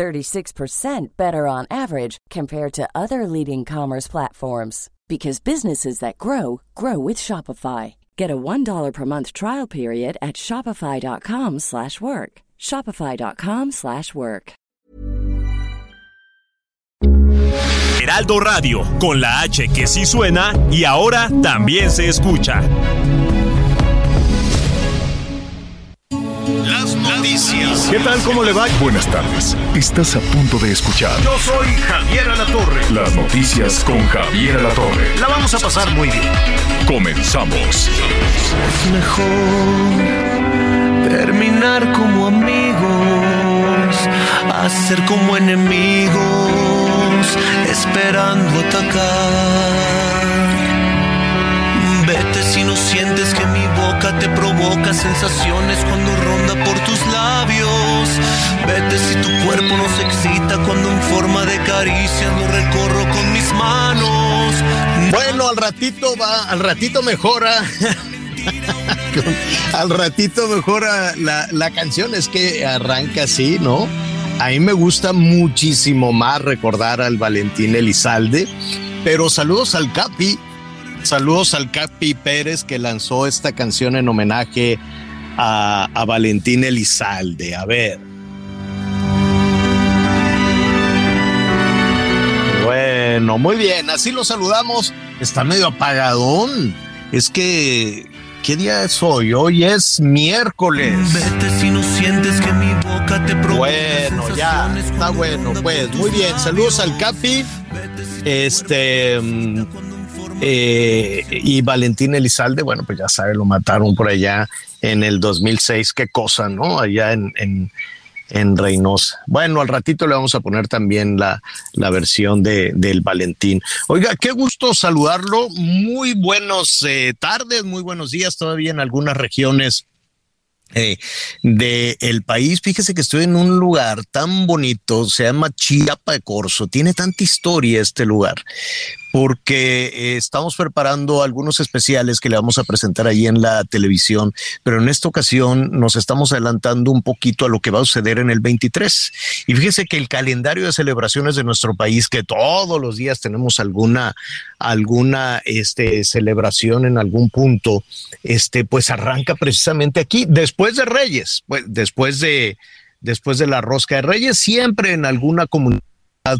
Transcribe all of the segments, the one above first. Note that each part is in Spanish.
36% better on average compared to other leading commerce platforms because businesses that grow grow with Shopify. Get a $1 per month trial period at shopify.com/work. shopify.com/work. Heraldo Radio, con la H que sí suena y ahora también se escucha. Las noticias. ¿Qué tal? ¿Cómo le va? Buenas tardes. Estás a punto de escuchar Yo soy Javier Alatorre. las noticias con Javier Alatorre. La vamos a pasar muy bien. Comenzamos. mejor terminar como amigos, hacer como enemigos, esperando atacar. Vete si no sientes que mi boca te provoca sensaciones cuando ronda por tus labios. Vete si tu cuerpo no se excita cuando en forma de caricias lo recorro con mis manos. Bueno, al ratito va, al ratito mejora. al ratito mejora la, la canción, es que arranca así, ¿no? A mí me gusta muchísimo más recordar al Valentín Elizalde, pero saludos al Capi, saludos al Capi Pérez que lanzó esta canción en homenaje a, a Valentín Elizalde. A ver. Bueno, muy bien, así lo saludamos. Está medio apagadón. Es que, ¿qué día es hoy? Hoy es miércoles. Vete si no sientes que mi boca te Bueno, ya, está bueno, pues, muy bien. Saludos al Capi. Este. Eh, y Valentín Elizalde, bueno, pues ya sabe, lo mataron por allá en el 2006. Qué cosa, ¿no? Allá en, en, en Reynosa. Bueno, al ratito le vamos a poner también la, la versión de, del Valentín. Oiga, qué gusto saludarlo. Muy buenos eh, tardes, muy buenos días todavía en algunas regiones eh, del país. Fíjese que estoy en un lugar tan bonito, se llama Chiapa de Corzo. Tiene tanta historia este lugar porque eh, estamos preparando algunos especiales que le vamos a presentar ahí en la televisión, pero en esta ocasión nos estamos adelantando un poquito a lo que va a suceder en el 23. Y fíjese que el calendario de celebraciones de nuestro país, que todos los días tenemos alguna, alguna este, celebración en algún punto, este, pues arranca precisamente aquí, después de Reyes, pues, después de, después de la rosca de Reyes, siempre en alguna comunidad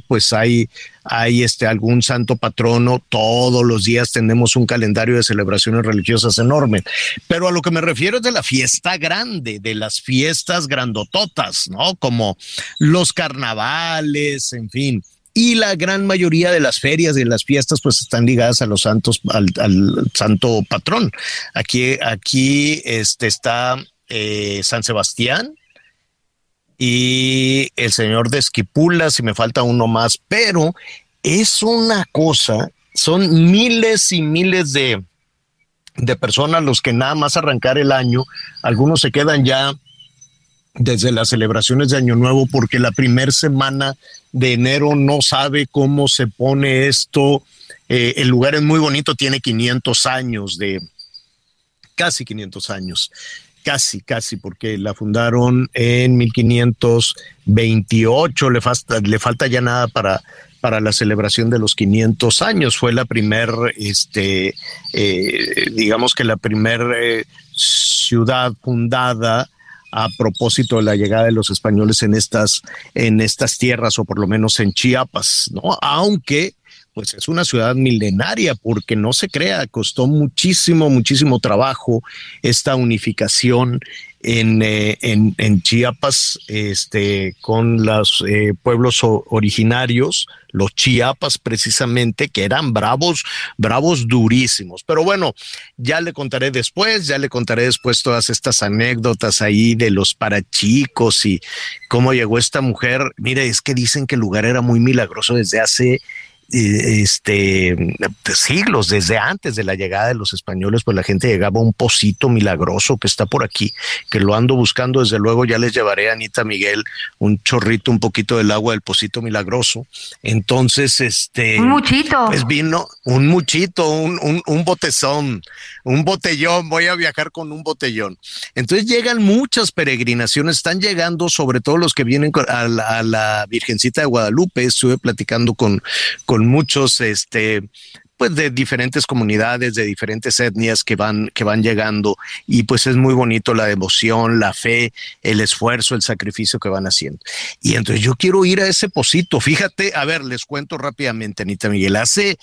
pues hay, hay este, algún santo patrono, todos los días tenemos un calendario de celebraciones religiosas enorme, pero a lo que me refiero es de la fiesta grande, de las fiestas grandototas, ¿no? Como los carnavales, en fin. Y la gran mayoría de las ferias y de las fiestas pues están ligadas a los santos, al, santo patrón. Aquí, aquí este, está eh, San Sebastián, y el señor de Esquipula, si me falta uno más, pero es una cosa, son miles y miles de, de personas los que nada más arrancar el año, algunos se quedan ya desde las celebraciones de Año Nuevo porque la primera semana de enero no sabe cómo se pone esto. Eh, el lugar es muy bonito, tiene 500 años de, casi 500 años casi, casi, porque la fundaron en 1528, le falta, le falta ya nada para, para la celebración de los 500 años. Fue la primer, este, eh, digamos que la primer eh, ciudad fundada a propósito de la llegada de los españoles en estas, en estas tierras, o por lo menos en Chiapas, ¿no? Aunque pues es una ciudad milenaria, porque no se crea, costó muchísimo, muchísimo trabajo esta unificación en, eh, en, Chiapas, este, con los eh, pueblos originarios, los Chiapas precisamente, que eran bravos, bravos durísimos. Pero bueno, ya le contaré después, ya le contaré después todas estas anécdotas ahí de los parachicos y cómo llegó esta mujer. Mire, es que dicen que el lugar era muy milagroso desde hace este, siglos, desde antes de la llegada de los españoles, pues la gente llegaba a un pocito milagroso que está por aquí, que lo ando buscando, desde luego ya les llevaré a Anita Miguel un chorrito, un poquito del agua del pocito milagroso. Entonces, este... Un muchito. Pues vino un muchito, un, un, un botezón, un botellón, voy a viajar con un botellón. Entonces llegan muchas peregrinaciones, están llegando sobre todo los que vienen a la, a la Virgencita de Guadalupe, estuve platicando con, con muchos, este, pues de diferentes comunidades, de diferentes etnias que van, que van llegando y pues es muy bonito la devoción, la fe, el esfuerzo, el sacrificio que van haciendo. Y entonces yo quiero ir a ese pocito. Fíjate, a ver, les cuento rápidamente, Anita Miguel, hace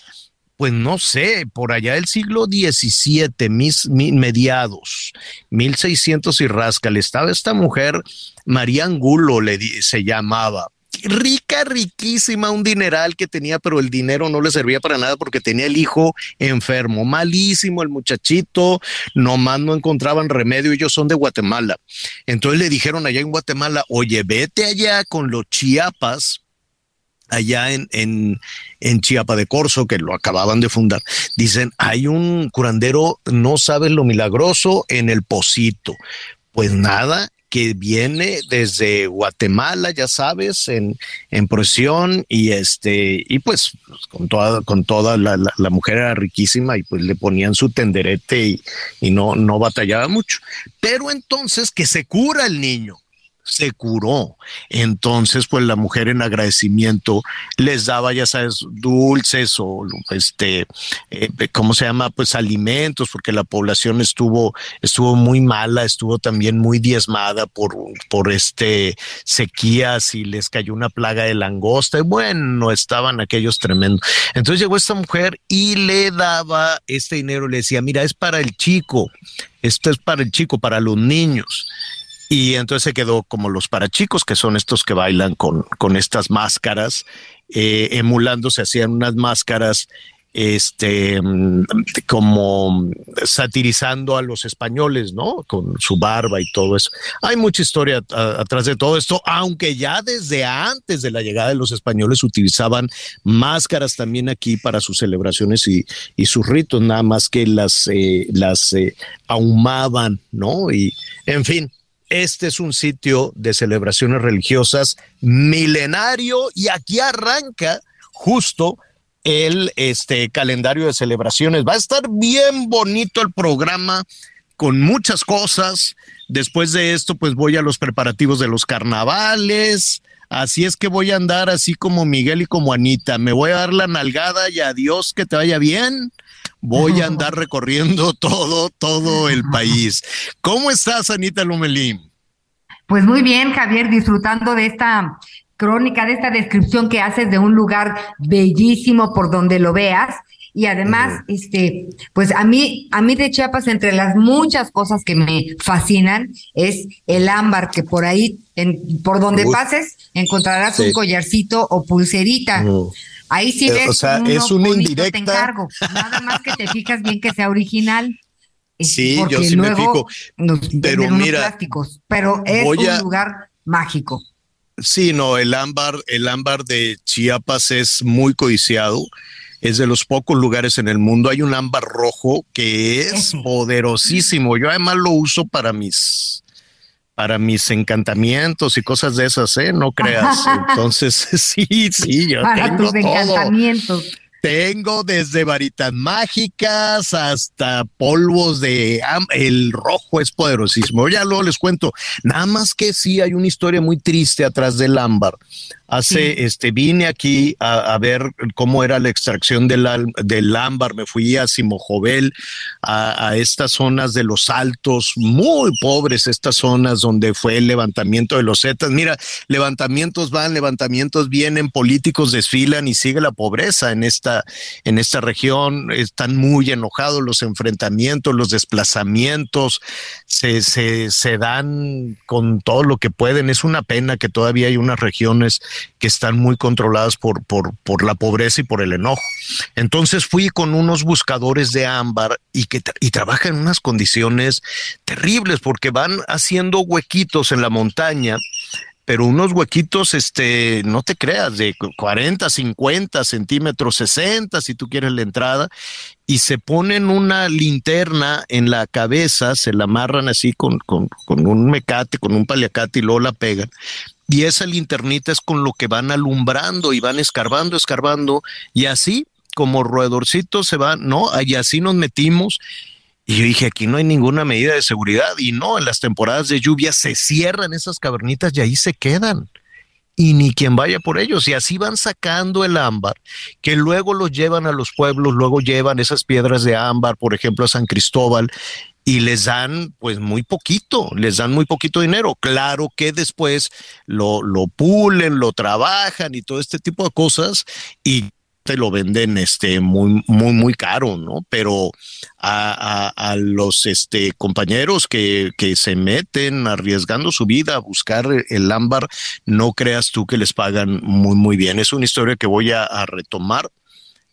pues no sé, por allá del siglo XVII, mis, mis, mediados, 1600 y rasca, estaba esta mujer, María Angulo le se llamaba, rica, riquísima, un dineral que tenía, pero el dinero no le servía para nada porque tenía el hijo enfermo, malísimo el muchachito, nomás no encontraban remedio, ellos son de Guatemala. Entonces le dijeron allá en Guatemala, oye, vete allá con los chiapas, allá en, en, en Chiapa de Corzo, que lo acababan de fundar, dicen, hay un curandero, no sabes lo milagroso, en el Pocito. Pues nada, que viene desde Guatemala, ya sabes, en, en y este, y pues con toda, con toda la, la, la, mujer era riquísima y pues le ponían su tenderete y, y no, no batallaba mucho. Pero entonces que se cura el niño se curó. Entonces, pues la mujer en agradecimiento les daba, ya sabes, dulces o este, eh, ¿cómo se llama? Pues alimentos, porque la población estuvo, estuvo muy mala, estuvo también muy diezmada por, por este sequías y les cayó una plaga de langosta y bueno, estaban aquellos tremendos. Entonces llegó esta mujer y le daba este dinero, le decía, mira, es para el chico, esto es para el chico, para los niños. Y entonces se quedó como los parachicos, que son estos que bailan con, con estas máscaras, eh, emulando, se hacían unas máscaras este como satirizando a los españoles, ¿no? Con su barba y todo eso. Hay mucha historia atrás de todo esto, aunque ya desde antes de la llegada de los españoles utilizaban máscaras también aquí para sus celebraciones y, y sus ritos, nada más que las, eh, las eh, ahumaban, ¿no? Y en fin, este es un sitio de celebraciones religiosas milenario y aquí arranca justo el este calendario de celebraciones. Va a estar bien bonito el programa con muchas cosas. Después de esto, pues voy a los preparativos de los carnavales. Así es que voy a andar así como Miguel y como Anita. Me voy a dar la nalgada y adiós, que te vaya bien voy a andar recorriendo todo, todo el país. ¿Cómo estás, Anita Lumelín? Pues muy bien, Javier, disfrutando de esta crónica, de esta descripción que haces de un lugar bellísimo por donde lo veas. Y además, uh -huh. este, pues a mí, a mí de Chiapas, entre las muchas cosas que me fascinan, es el ámbar, que por ahí, en, por donde uh -huh. pases, encontrarás sí. un collarcito o pulserita. Uh -huh. Ahí sí ves o sea, uno es una indirecta. te encargo. Nada más que te fijas bien que sea original. Sí, porque yo sí me luego fijo. Nos Pero mira, plásticos, pero es un a- lugar mágico. Sí, no, el ámbar, el ámbar de Chiapas es muy codiciado. Es de los pocos lugares en el mundo. Hay un ámbar rojo que es poderosísimo. Yo además lo uso para mis para mis encantamientos y cosas de esas, ¿eh? No creas. Entonces, sí, sí, yo Para tengo tus todo. encantamientos. Tengo desde varitas mágicas hasta polvos de el rojo es poderosísimo. Ya luego les cuento. Nada más que sí hay una historia muy triste atrás del ámbar. Hace, Sí. este, vine aquí a, a ver cómo era la extracción del, del ámbar. Me fui a Simojovel, a, a estas zonas de los altos, muy pobres, estas zonas donde fue el levantamiento de los Zetas. Mira, levantamientos van, levantamientos vienen, políticos desfilan y sigue la pobreza en esta, en esta región. Están muy enojados los enfrentamientos, los desplazamientos, se, se, se dan con todo lo que pueden. Es una pena que todavía hay unas regiones que están muy controladas por, por, por la pobreza y por el enojo. Entonces fui con unos buscadores de ámbar y que y trabajan en unas condiciones terribles porque van haciendo huequitos en la montaña pero unos huequitos, este, no te creas, de 40, 50 centímetros, 60, si tú quieres la entrada, y se ponen una linterna en la cabeza, se la amarran así con, con, con un mecate, con un paliacate y luego la pegan. Y esa linternita es con lo que van alumbrando y van escarbando, escarbando, y así como roedorcitos se van, ¿no? Y así nos metimos y yo dije, aquí no hay ninguna medida de seguridad. Y no, en las temporadas de lluvia se cierran esas cavernitas y ahí se quedan. Y ni quien vaya por ellos. Y así van sacando el ámbar, que luego los llevan a los pueblos, luego llevan esas piedras de ámbar, por ejemplo, a San Cristóbal, y les dan pues muy poquito, les dan muy poquito dinero. Claro que después lo, lo pulen, lo trabajan y todo este tipo de cosas y te lo venden este muy muy muy caro no pero a, a, los este compañeros que, que, se meten arriesgando su vida a buscar el ámbar no creas tú que les pagan muy muy bien es una historia que voy a, a retomar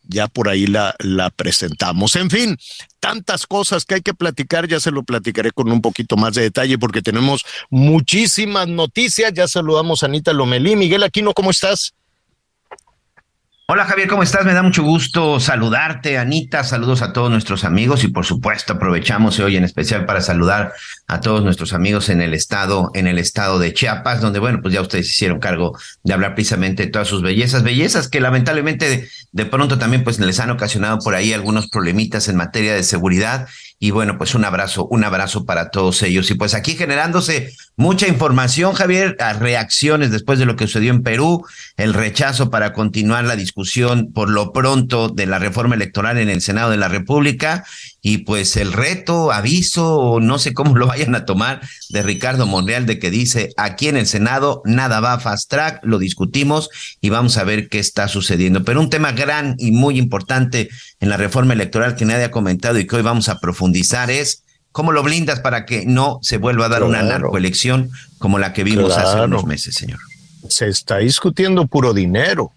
ya por ahí la, la presentamos. En fin, tantas cosas que hay que platicar, ya se lo platicaré con un poquito más de detalle porque tenemos muchísimas noticias. Ya saludamos a Anita Lomelí. Miguel Aquino, ¿cómo estás? Hola Javier, ¿cómo estás? Me da mucho gusto saludarte, Anita. Saludos a todos nuestros amigos y por supuesto aprovechamos hoy en especial para saludar a todos nuestros amigos en el estado, en el estado de Chiapas, donde bueno, pues ya ustedes hicieron cargo de hablar precisamente de todas sus bellezas, bellezas que lamentablemente de, pronto también pues les han ocasionado por ahí algunos problemitas en materia de seguridad y bueno, pues un abrazo, un abrazo para todos ellos. Y pues aquí generándose mucha información, Javier, reacciones después de lo que sucedió en Perú, el rechazo para continuar la discusión por lo pronto de la reforma electoral en el Senado de la República y pues el reto, aviso, no sé cómo lo vayan a tomar, de Ricardo Monreal, de que dice, aquí en el Senado nada va a fast track, lo discutimos y vamos a ver qué está sucediendo. Pero un tema gran y muy importante en la reforma electoral que nadie ha comentado y que hoy vamos a profundizar es cómo lo blindas para que no se vuelva a dar una narcoelección como la que vimos hace unos meses, señor. Se está discutiendo puro dinero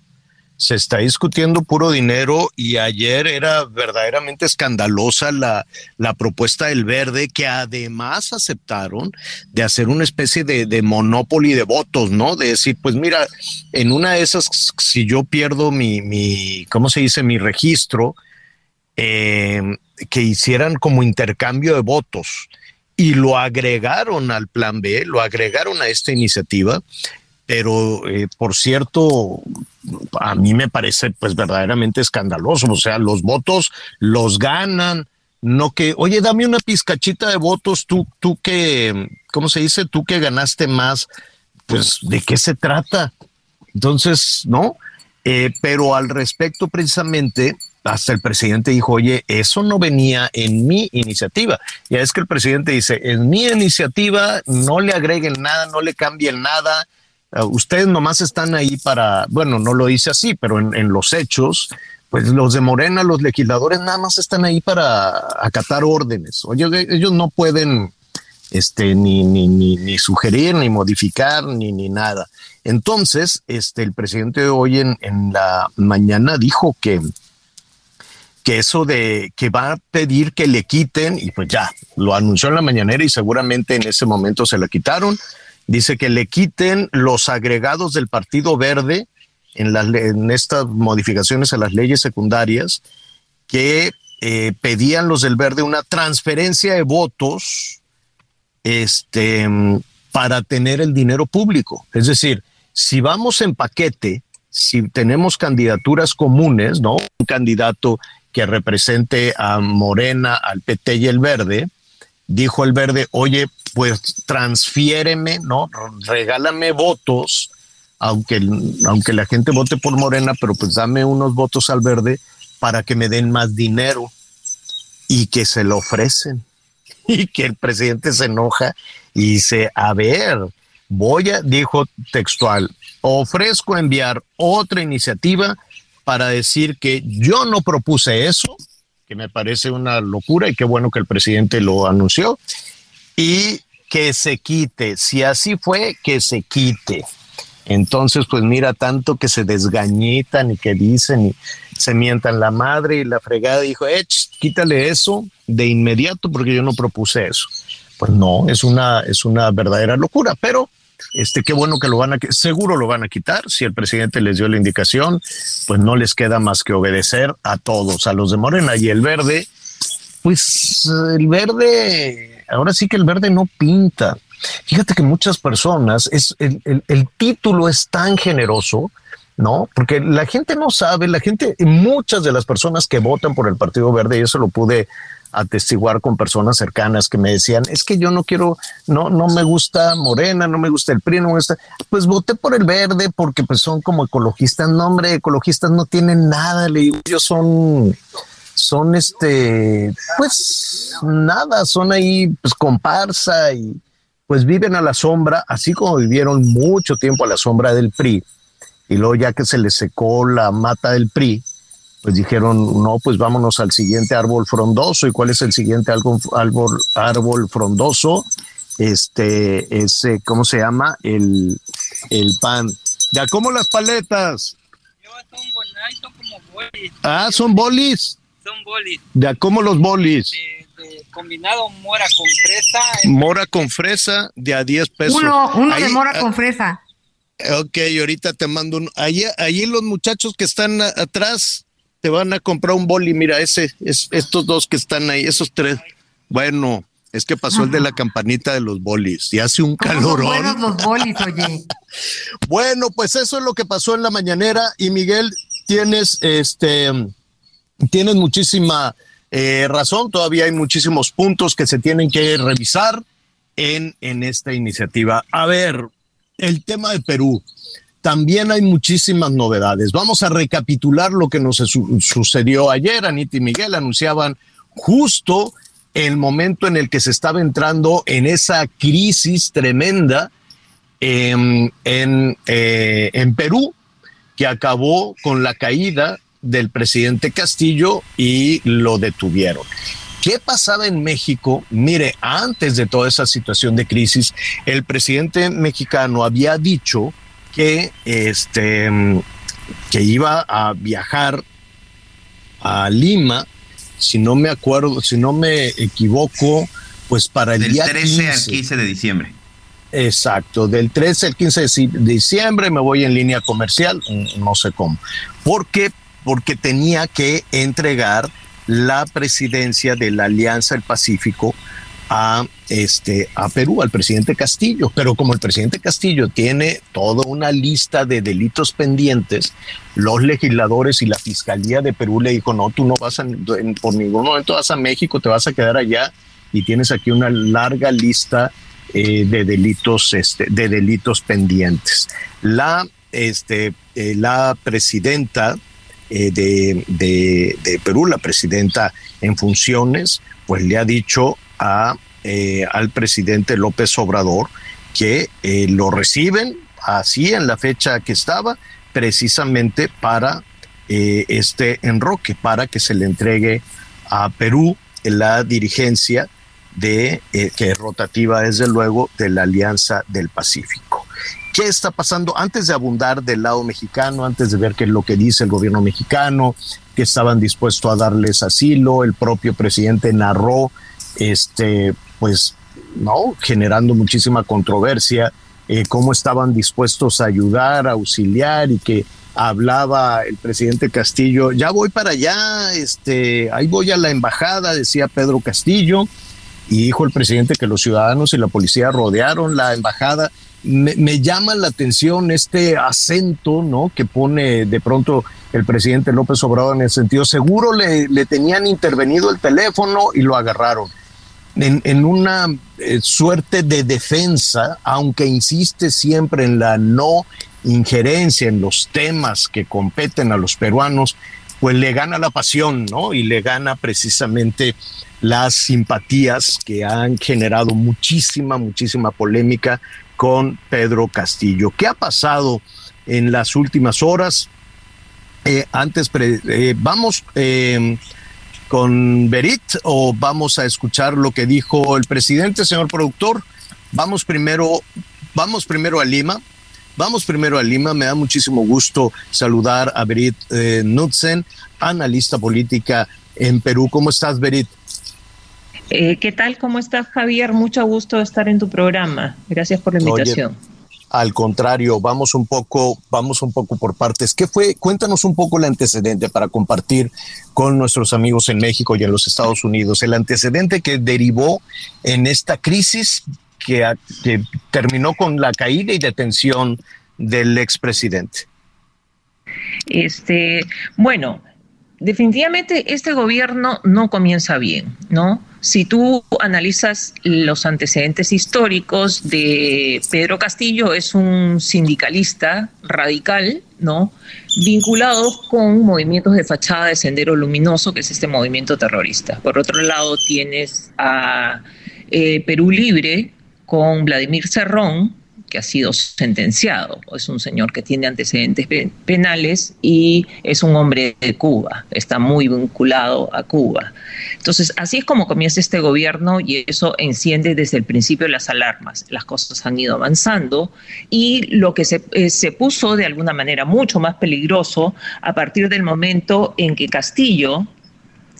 se está discutiendo puro dinero y ayer era verdaderamente escandalosa la, la propuesta del verde que además aceptaron de hacer una especie de, de monopoly de votos, ¿no? De decir, pues mira, en una de esas, si yo pierdo mi, mi ¿cómo se dice? Mi registro, eh, que hicieran como intercambio de votos y lo agregaron al plan B, lo agregaron a esta iniciativa pero eh, por cierto, a mí me parece pues verdaderamente escandaloso, o sea, los votos los ganan, no que, oye, dame una pizcachita de votos, tú, tú que, ¿cómo se dice? Tú que ganaste más, pues, ¿de qué se trata? Entonces, ¿no? Eh, pero al respecto, precisamente, hasta el presidente dijo, oye, eso no venía en mi iniciativa. Ya es que el presidente dice, en mi iniciativa no le agreguen nada, no le cambien nada, Uh, ustedes nomás están ahí para, bueno, no lo dice así, pero en, los hechos, pues los de Morena, los legisladores nada más están ahí para acatar órdenes. Oye, ellos no pueden este, ni, ni, ni, sugerir, ni modificar, ni, ni nada. Entonces, este, el presidente hoy en, en la mañana dijo que, que eso de que va a pedir que le quiten, y pues ya, lo anunció en la mañanera y seguramente en ese momento se la quitaron dice que le quiten los agregados del Partido Verde en, en estas modificaciones a las leyes secundarias que eh, pedían los del Verde una transferencia de votos este, para tener el dinero público. Es decir, si vamos en paquete, si tenemos candidaturas comunes, ¿no? Un candidato que represente a Morena, al PT y el Verde, dijo el Verde, oye, pues transfiéreme, ¿no? Regálame votos, aunque, aunque la gente vote por Morena, pero pues dame unos votos al verde para que me den más dinero y que se lo ofrecen. Y que el presidente se enoja y dice, a ver, voy a, dijo textual, ofrezco enviar otra iniciativa para decir que yo no propuse eso, que me parece una locura y qué bueno que el presidente lo anunció, y que se quite. Si así fue, que se quite. Entonces, pues mira, tanto que se desgañitan y que dicen y se mientan la madre y la fregada dijo, eh, quítale eso de inmediato porque yo no propuse eso. Pues no, es una, es una verdadera locura, pero Este, qué bueno que lo van a, seguro lo van a quitar. Si el presidente les dio la indicación, pues no les queda más que obedecer a todos, a los de Morena y el verde. Pues el verde, ahora sí que el verde no pinta. Fíjate que muchas personas, es el, el título es tan generoso, ¿no? Porque la gente no sabe, la gente, muchas de las personas que votan por el Partido Verde, y eso lo pude atestiguar con personas cercanas que me decían, es que yo no quiero, no, no me gusta Morena, no me gusta el PRI, no me gusta, pues voté por el verde porque pues son como ecologistas, no hombre, ecologistas no tienen nada, le digo, ellos son, son este, pues nada, son ahí pues comparsa y pues viven a la sombra, así como vivieron mucho tiempo a la sombra del PRI, y luego ya que se les secó la mata del PRI, pues dijeron, no, pues vámonos al siguiente árbol frondoso. ¿Y cuál es el siguiente árbol, árbol, árbol frondoso? Este, ese, ¿cómo se llama? El, el pan. Ya como las paletas. Ah, son bolis. Son bolis. Ya como los bolis. De, combinado mora con fresa. Mora con fresa de a 10 pesos. Uno, uno de mora ah, con fresa. Ok, ahorita te mando un. Allí, allí los muchachos que están atrás te van a comprar un boli, mira, ese, es, estos dos que están ahí, esos tres. Bueno, es que pasó el de la campanita de los bolis y hace un calor. buenos los bolis, oye. bueno, pues eso es lo que pasó en la mañanera y Miguel, tienes este, tienes muchísima eh, razón, todavía hay muchísimos puntos que se tienen que revisar en, en esta iniciativa. A ver, el tema de Perú también hay muchísimas novedades. Vamos a recapitular lo que nos sucedió ayer. Anita y Miguel anunciaban justo el momento en el que se estaba entrando en esa crisis tremenda en, eh, en Perú, que acabó con la caída del presidente Castillo y lo detuvieron. ¿Qué pasaba en México? Mire, antes de toda esa situación de crisis, el presidente mexicano había dicho que este que iba a viajar a Lima, si no me acuerdo, si no me equivoco, pues para el del día 13 al 15 de diciembre. Exacto, del 13 al 15 de diciembre me voy en línea comercial, no sé cómo. ¿Por qué? Porque tenía que entregar la presidencia de la Alianza del Pacífico a este a Perú al presidente Castillo, pero como el presidente Castillo tiene toda una lista de delitos pendientes, los legisladores y la fiscalía de Perú le dijo, "No, tú no vas a por ningún momento vas a México, te vas a quedar allá y tienes aquí una larga lista eh, de delitos este de delitos pendientes." La este eh, la presidenta eh, de, de, Perú, la presidenta en funciones, pues le ha dicho a, eh, al presidente López Obrador que eh, lo reciben así en la fecha que estaba, precisamente para este enroque, para que se le entregue a Perú la dirigencia de que es rotativa desde luego de la Alianza del Pacífico. ¿Qué está pasando? Antes de abundar del lado mexicano, antes de ver qué es lo que dice el gobierno mexicano, que estaban dispuestos a darles asilo, el propio presidente narró este, pues, no, generando muchísima controversia, eh, cómo estaban dispuestos a ayudar, a auxiliar y que hablaba el presidente Castillo, ya voy para allá, este, ahí voy a la embajada, decía Pedro Castillo, y dijo el presidente que los ciudadanos y la policía rodearon la embajada. Me, me, llama la atención este acento, ¿no? Que pone de pronto el presidente López Obrador en el sentido, seguro le, le tenían intervenido el teléfono y lo agarraron en, una eh, suerte de defensa, aunque insiste siempre en la no injerencia en los temas que competen a los peruanos, pues le gana la pasión, ¿no? Y le gana precisamente las simpatías que han generado muchísima, muchísima polémica con Pedro Castillo. ¿Qué ha pasado en las últimas horas? Eh, antes, eh, vamos con Berit o vamos a escuchar lo que dijo el presidente, señor productor? Vamos primero, vamos primero a Lima. Vamos primero a Lima. Me da muchísimo gusto saludar a Berit eh, Nutzen, analista política en Perú. ¿Cómo estás, Berit? Eh, ¿Qué tal? ¿Cómo estás, Javier? Mucho gusto estar en tu programa. Gracias por la invitación. al contrario, vamos un poco, vamos un poco por partes. ¿Qué fue? Cuéntanos un poco el antecedente para compartir con nuestros amigos en México y en los Estados Unidos, el antecedente que derivó en esta crisis que, que terminó con la caída y detención del expresidente. Este, bueno, definitivamente este gobierno no comienza bien, ¿no? Si tú analizas los antecedentes históricos de Pedro Castillo, es un sindicalista radical, ¿no? Vinculado con movimientos de fachada de Sendero Luminoso, que es este movimiento terrorista. Por otro lado, tienes a eh, Perú Libre con Vladimir Cerrón, que ha sido sentenciado. Es un señor que tiene antecedentes penales y es un hombre de Cuba, está muy vinculado a Cuba. Entonces, así es como comienza este gobierno y eso enciende desde el principio las alarmas. Las cosas han ido avanzando y lo que se, eh, se puso de alguna manera mucho más peligroso a partir del momento en que Castillo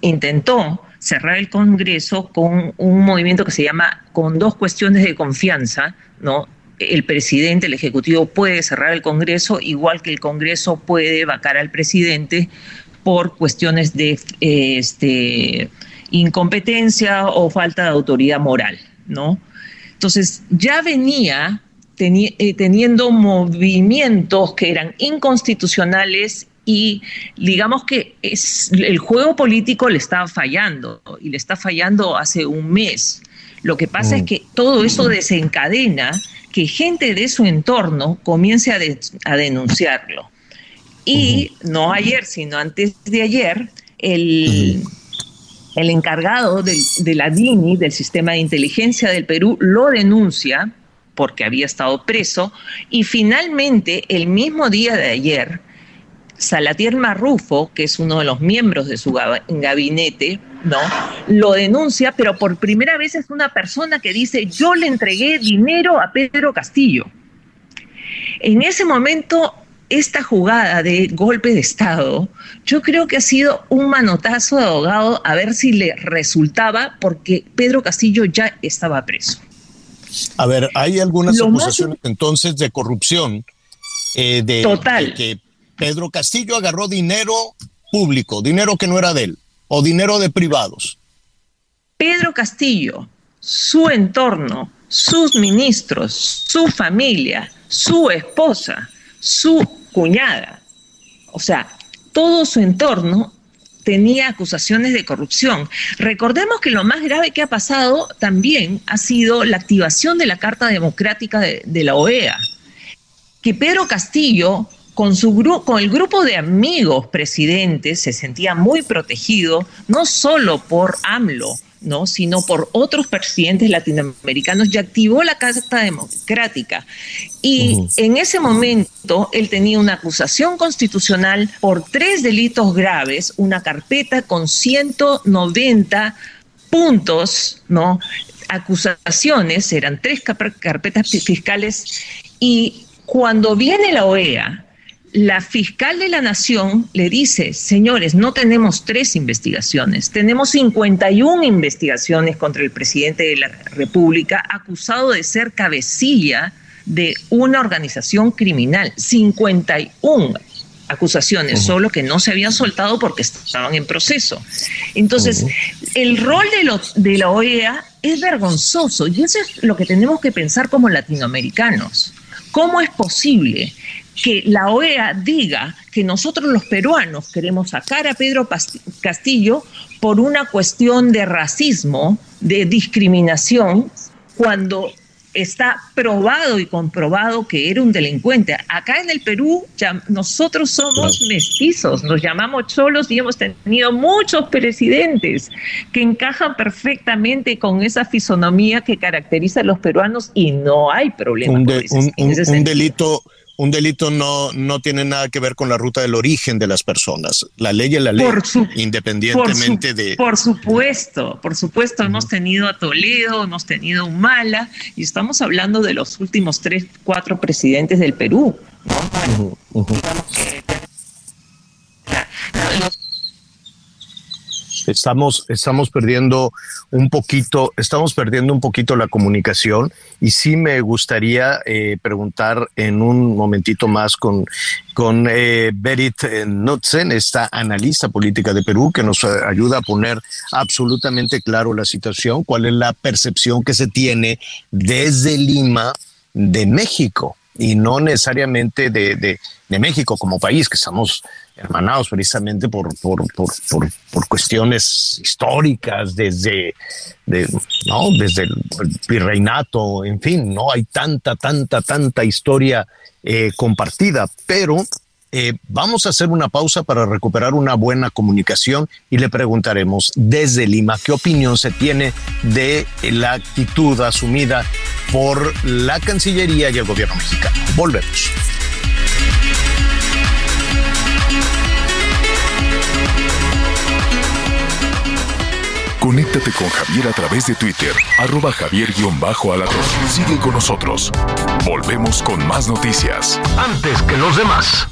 intentó cerrar el Congreso con un movimiento que se llama con dos cuestiones de confianza, ¿no? El presidente, el Ejecutivo puede cerrar el Congreso, igual que el Congreso puede vacar al presidente por cuestiones de este, incompetencia o falta de autoridad moral, ¿no? Entonces, ya venía eh, teniendo movimientos que eran inconstitucionales y digamos que es, el juego político le estaba fallando y le está fallando hace un mes. Lo que pasa es mm. que todo eso desencadena que gente de su entorno comience a, denunciarlo. Y no ayer, sino antes de ayer, el, el encargado de la DINI, del Sistema de Inteligencia del Perú, lo denuncia porque había estado preso. Y finalmente el mismo día de ayer, Salatier Marrufo, que es uno de los miembros de su gabinete, ¿no? Lo denuncia, pero por primera vez es una persona que dice, yo le entregué dinero a Pedro Castillo. En ese momento, esta jugada de golpe de Estado, yo creo que ha sido un manotazo de abogado a ver si le resultaba, porque Pedro Castillo ya estaba preso. A ver, hay algunas acusaciones entonces de corrupción. Eh, de, Total. De que Pedro Castillo agarró dinero público, dinero que no era de él o dinero de privados? Pedro Castillo, su entorno, sus ministros, su familia, su esposa, su cuñada, o sea, todo su entorno tenía acusaciones de corrupción. Recordemos que lo más grave que ha pasado también ha sido la activación de la Carta Democrática de, de la OEA, que Pedro Castillo con, su con el grupo de amigos presidentes se sentía muy protegido, no solo por AMLO, ¿no? sino por otros presidentes latinoamericanos y activó la Carta Democrática. Y en ese momento él tenía una acusación constitucional por tres delitos graves, una carpeta con 190 puntos, ¿no? acusaciones, eran tres carpetas fiscales, y cuando viene la OEA la fiscal de la nación le dice, señores, no tenemos tres investigaciones, tenemos 51 investigaciones contra el presidente de la República acusado de ser cabecilla de una organización criminal. 51 acusaciones, solo que no se habían soltado porque estaban en proceso. Entonces, el rol de, de la OEA es vergonzoso y eso es lo que tenemos que pensar como latinoamericanos. ¿Cómo es posible que la OEA diga que nosotros los peruanos queremos sacar a Pedro Castillo por una cuestión de racismo, de discriminación, cuando está probado y comprobado que era un delincuente. Acá en el Perú ya, nosotros somos mestizos, nos llamamos cholos y hemos tenido muchos presidentes que encajan perfectamente con esa fisonomía que caracteriza a los peruanos y no hay problema. Un, un delito un delito no, no tiene nada que ver con la ruta del origen de las personas. La ley es la ley, independientemente de... Por supuesto, por supuesto, hemos tenido a Toledo, hemos tenido a Humala, y estamos hablando de los últimos tres, cuatro presidentes del Perú. Estamos, estamos perdiendo un poquito, estamos perdiendo un poquito la comunicación y sí me gustaría eh, preguntar en un momentito más con, con eh, Berit Nutzen, esta analista política de Perú, que nos ayuda a poner absolutamente claro la situación, cuál es la percepción que se tiene desde Lima de México y no necesariamente de, de, México como país, que estamos hermanados precisamente por, por, por, por, cuestiones históricas, desde, de, ¿no? desde el, virreinato, en fin, no hay tanta, tanta, tanta historia eh, compartida, pero eh, vamos a hacer una pausa para recuperar una buena comunicación y le preguntaremos desde Lima qué opinión se tiene de la actitud asumida por la Cancillería y el gobierno mexicano. Volvemos. Conéctate con Javier a través de Twitter, arroba javier-alatón. Sigue con nosotros. Volvemos con más noticias. Antes que los demás.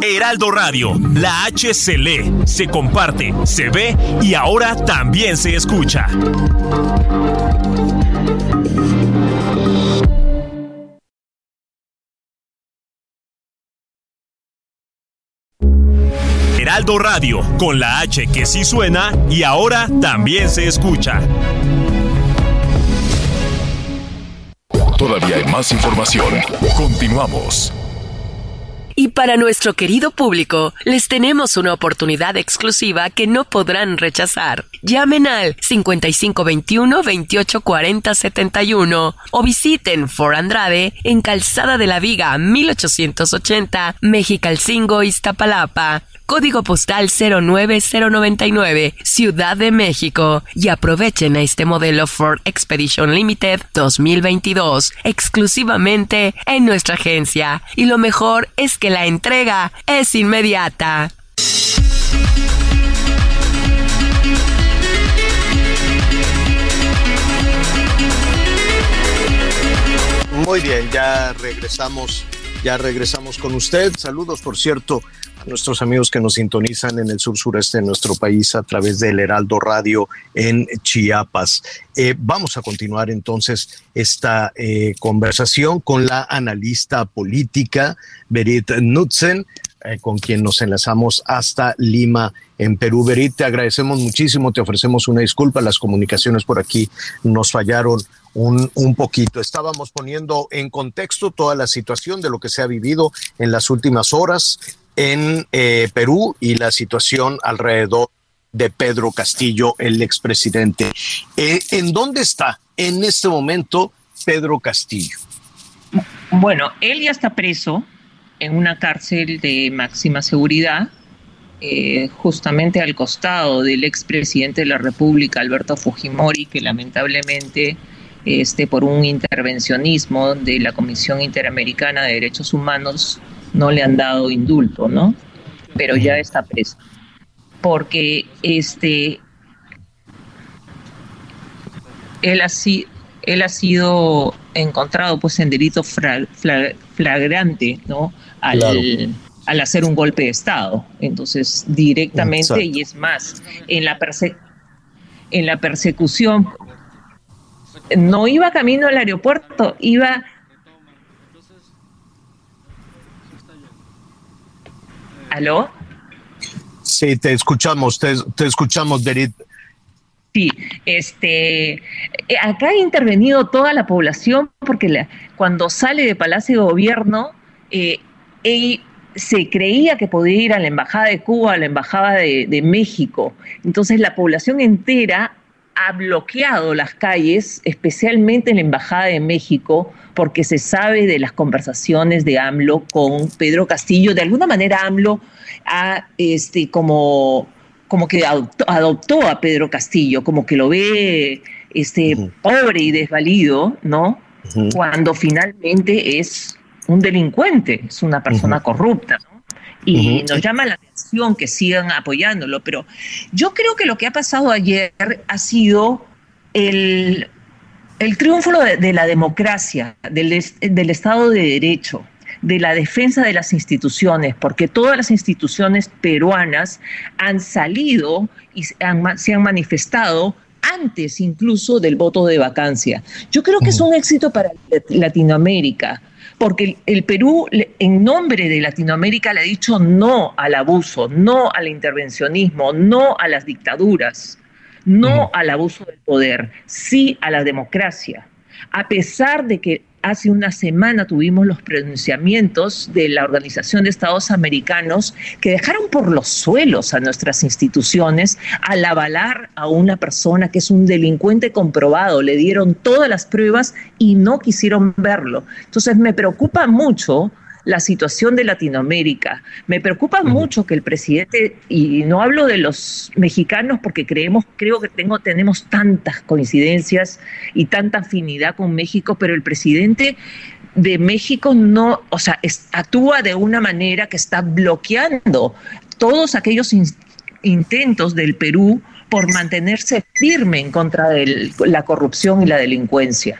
Heraldo Radio, la H se lee, se comparte, se ve y ahora también se escucha. Heraldo Radio, con la H que sí suena y ahora también se escucha. Todavía hay más información. Continuamos. Y para nuestro querido público, les tenemos una oportunidad exclusiva que no podrán rechazar. Llamen al 5521 2840 71 o visiten For Andrade en Calzada de la Viga 1880, Mexicalcingo, Iztapalapa código postal 09099, Ciudad de México, y aprovechen a este modelo Ford Expedition Limited 2022 exclusivamente en nuestra agencia. Y lo mejor es que la entrega es inmediata. Muy bien, ya regresamos, ya regresamos con usted. Saludos, por cierto, nuestros amigos que nos sintonizan en el sur sureste de nuestro país a través del Heraldo Radio en Chiapas. Eh, vamos a continuar entonces esta eh, conversación con la analista política Berit Nutzen, eh, con quien nos enlazamos hasta Lima, en Perú. Berit, te agradecemos muchísimo, te ofrecemos una disculpa, las comunicaciones por aquí nos fallaron un, un, poquito. Estábamos poniendo en contexto toda la situación de lo que se ha vivido en las últimas horas en eh, Perú y la situación alrededor de Pedro Castillo, el expresidente. Eh, ¿En dónde está en este momento Pedro Castillo? Bueno, él ya está preso en una cárcel de máxima seguridad, eh, justamente al costado del expresidente de la República, Alberto Fujimori, que lamentablemente este, por un intervencionismo de la Comisión Interamericana de Derechos Humanos no le han dado indulto, ¿no? Pero ya está preso. Porque este él ha, él ha sido encontrado pues en delito flagrante, ¿no? Al, al, hacer un golpe de Estado. Entonces, directamente, y es más, en la, en la persecución, no iba camino al aeropuerto, iba ¿Aló? Sí, te escuchamos, te, escuchamos, Derit. Sí, este, eh, acá ha intervenido toda la población porque cuando sale de Palacio de Gobierno, eh, se creía que podía ir a la Embajada de Cuba, a la Embajada de, de México. Entonces la población entera ha bloqueado las calles, especialmente en la Embajada de México, porque se sabe de las conversaciones de AMLO con Pedro Castillo. De alguna manera AMLO ha, este, como, como que adoptó, a Pedro Castillo, como que lo ve este, pobre y desvalido, ¿no? Cuando finalmente es un delincuente, es una persona corrupta, Y nos llama la atención que sigan apoyándolo, pero yo creo que lo que ha pasado ayer ha sido el el triunfo de, la democracia, del, Estado de Derecho, de la defensa de las instituciones, porque todas las instituciones peruanas han salido y se han, manifestado antes incluso del voto de vacancia. Yo creo que es un éxito para Latinoamérica, porque el Perú, en nombre de Latinoamérica, le ha dicho no al abuso, no al intervencionismo, no a las dictaduras, no al abuso del poder, sí a la democracia. A pesar de que hace una semana tuvimos los pronunciamientos de la Organización de Estados Americanos que dejaron por los suelos a nuestras instituciones al avalar a una persona que es un delincuente comprobado. Le dieron todas las pruebas y no quisieron verlo. Entonces me preocupa mucho la situación de Latinoamérica. Me preocupa mucho que el presidente, y no hablo de los mexicanos porque creemos, creo que tengo, tenemos tantas coincidencias y tanta afinidad con México, pero el presidente de México no, o sea, actúa de una manera que está bloqueando todos aquellos intentos del Perú por mantenerse firme en contra de la corrupción y la delincuencia.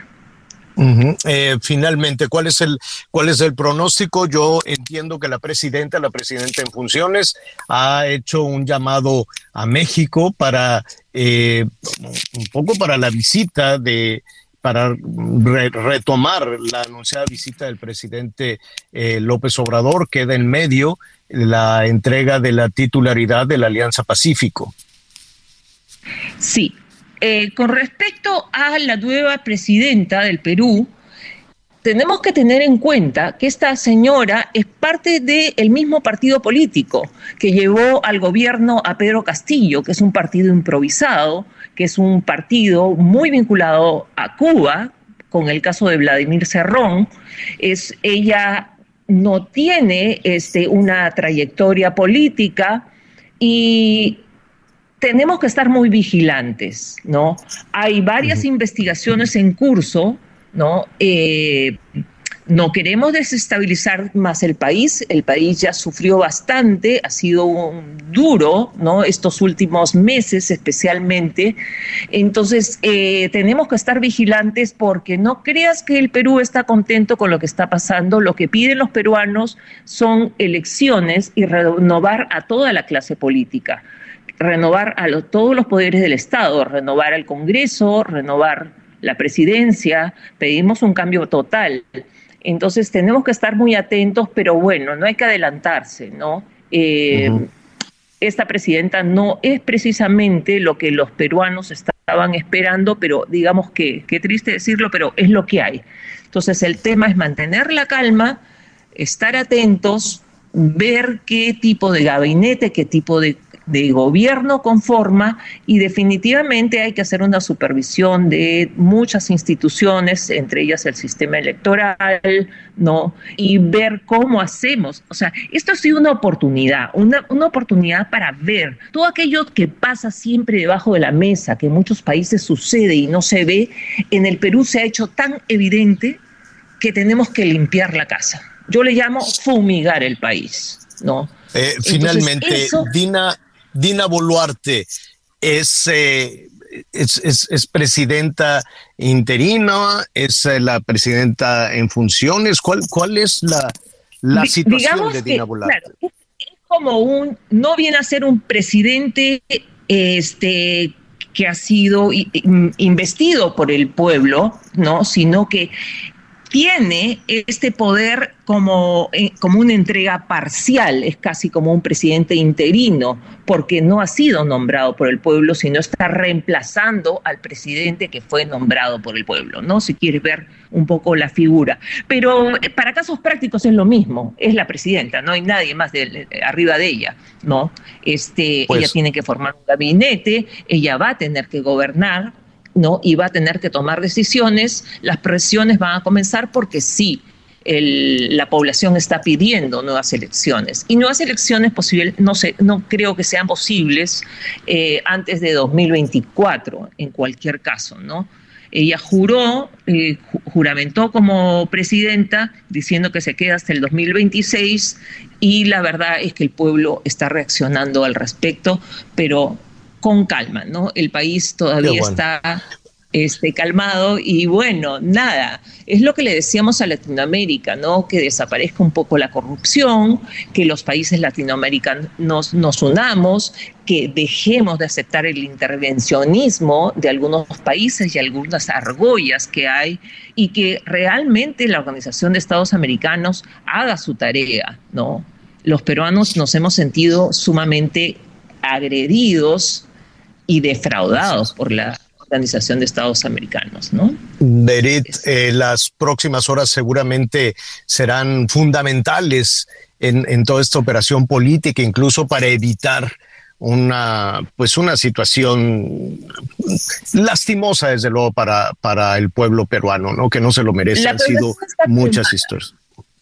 Eh, finalmente, ¿cuál es el cuál es el pronóstico? Yo entiendo que la presidenta, la presidenta en funciones, ha hecho un llamado a México para eh, un poco para la visita de para retomar la anunciada visita del presidente eh, López Obrador, queda en medio la entrega de la titularidad de la Alianza Pacífico. Sí, eh, con respecto a la nueva presidenta del Perú, tenemos que tener en cuenta que esta señora es parte del mismo partido político que llevó al gobierno a Pedro Castillo, que es un partido improvisado, que es un partido muy vinculado a Cuba, con el caso de Vladimir Cerrón. Es, ella no tiene este, una trayectoria política y tenemos que estar muy vigilantes, ¿no? Hay varias investigaciones en curso, ¿no? Eh, no queremos desestabilizar más el país, el país ya sufrió bastante, ha sido un duro, ¿no? Estos últimos meses especialmente. Entonces, eh, tenemos que estar vigilantes porque no creas que el Perú está contento con lo que está pasando. Lo que piden los peruanos son elecciones y renovar a toda la clase política renovar a todos los poderes del Estado, renovar al Congreso, renovar la presidencia, pedimos un cambio total. Entonces tenemos que estar muy atentos, pero bueno, no hay que adelantarse, ¿no? Eh, esta presidenta no es precisamente lo que los peruanos estaban esperando, pero digamos que, qué triste decirlo, pero es lo que hay. Entonces el tema es mantener la calma, estar atentos, ver qué tipo de gabinete, qué tipo de gobierno conforma y definitivamente hay que hacer una supervisión de muchas instituciones, entre ellas el sistema electoral, ¿no? Y ver cómo hacemos. O sea, esto ha sido una oportunidad, una, una oportunidad para ver todo aquello que pasa siempre debajo de la mesa, que en muchos países sucede y no se ve, en el Perú se ha hecho tan evidente que tenemos que limpiar la casa. Yo le llamo fumigar el país, ¿no? Eh, finalmente, Dina, Dina Boluarte es, eh, es, presidenta interina, es eh, la presidenta en funciones. ¿Cuál, cuál es la, la situación de Dina Boluarte? es como un, no viene a ser un presidente este, que ha sido investido por el pueblo, ¿no? Sino que tiene este poder como, eh, como una entrega parcial, es casi como un presidente interino, porque no ha sido nombrado por el pueblo, sino está reemplazando al presidente que fue nombrado por el pueblo, ¿no? Si quieres ver un poco la figura. Pero eh, para casos prácticos es lo mismo, es la presidenta, no hay nadie más de, arriba de ella, ¿no? Este, ella pues tiene que formar un gabinete, ella va a tener que gobernar, ¿no? Y va a tener que tomar decisiones, las presiones van a comenzar porque sí, la población está pidiendo nuevas elecciones. Y nuevas elecciones posibles, no, sé, no creo que sean posibles eh, antes de 2024, en cualquier caso, ¿no? Ella juró, eh, juramentó como presidenta diciendo que se queda hasta el 2026 y la verdad es que el pueblo está reaccionando al respecto, pero con calma, ¿no? El país todavía está este, calmado y bueno, nada, es lo que le decíamos a Latinoamérica, ¿no? Que desaparezca un poco la corrupción, que los países latinoamericanos nos, nos unamos, que dejemos de aceptar el intervencionismo de algunos países y algunas argollas que hay y que realmente la Organización de Estados Americanos haga su tarea, ¿no? Los peruanos nos hemos sentido sumamente agredidos y defraudados por la Organización de Estados Americanos, ¿no? Berit, eh, las próximas horas seguramente serán fundamentales en, en, toda esta operación política, incluso para evitar una pues una situación lastimosa desde luego para para el pueblo peruano, ¿no? Que no se lo merece. Han sido muchas historias.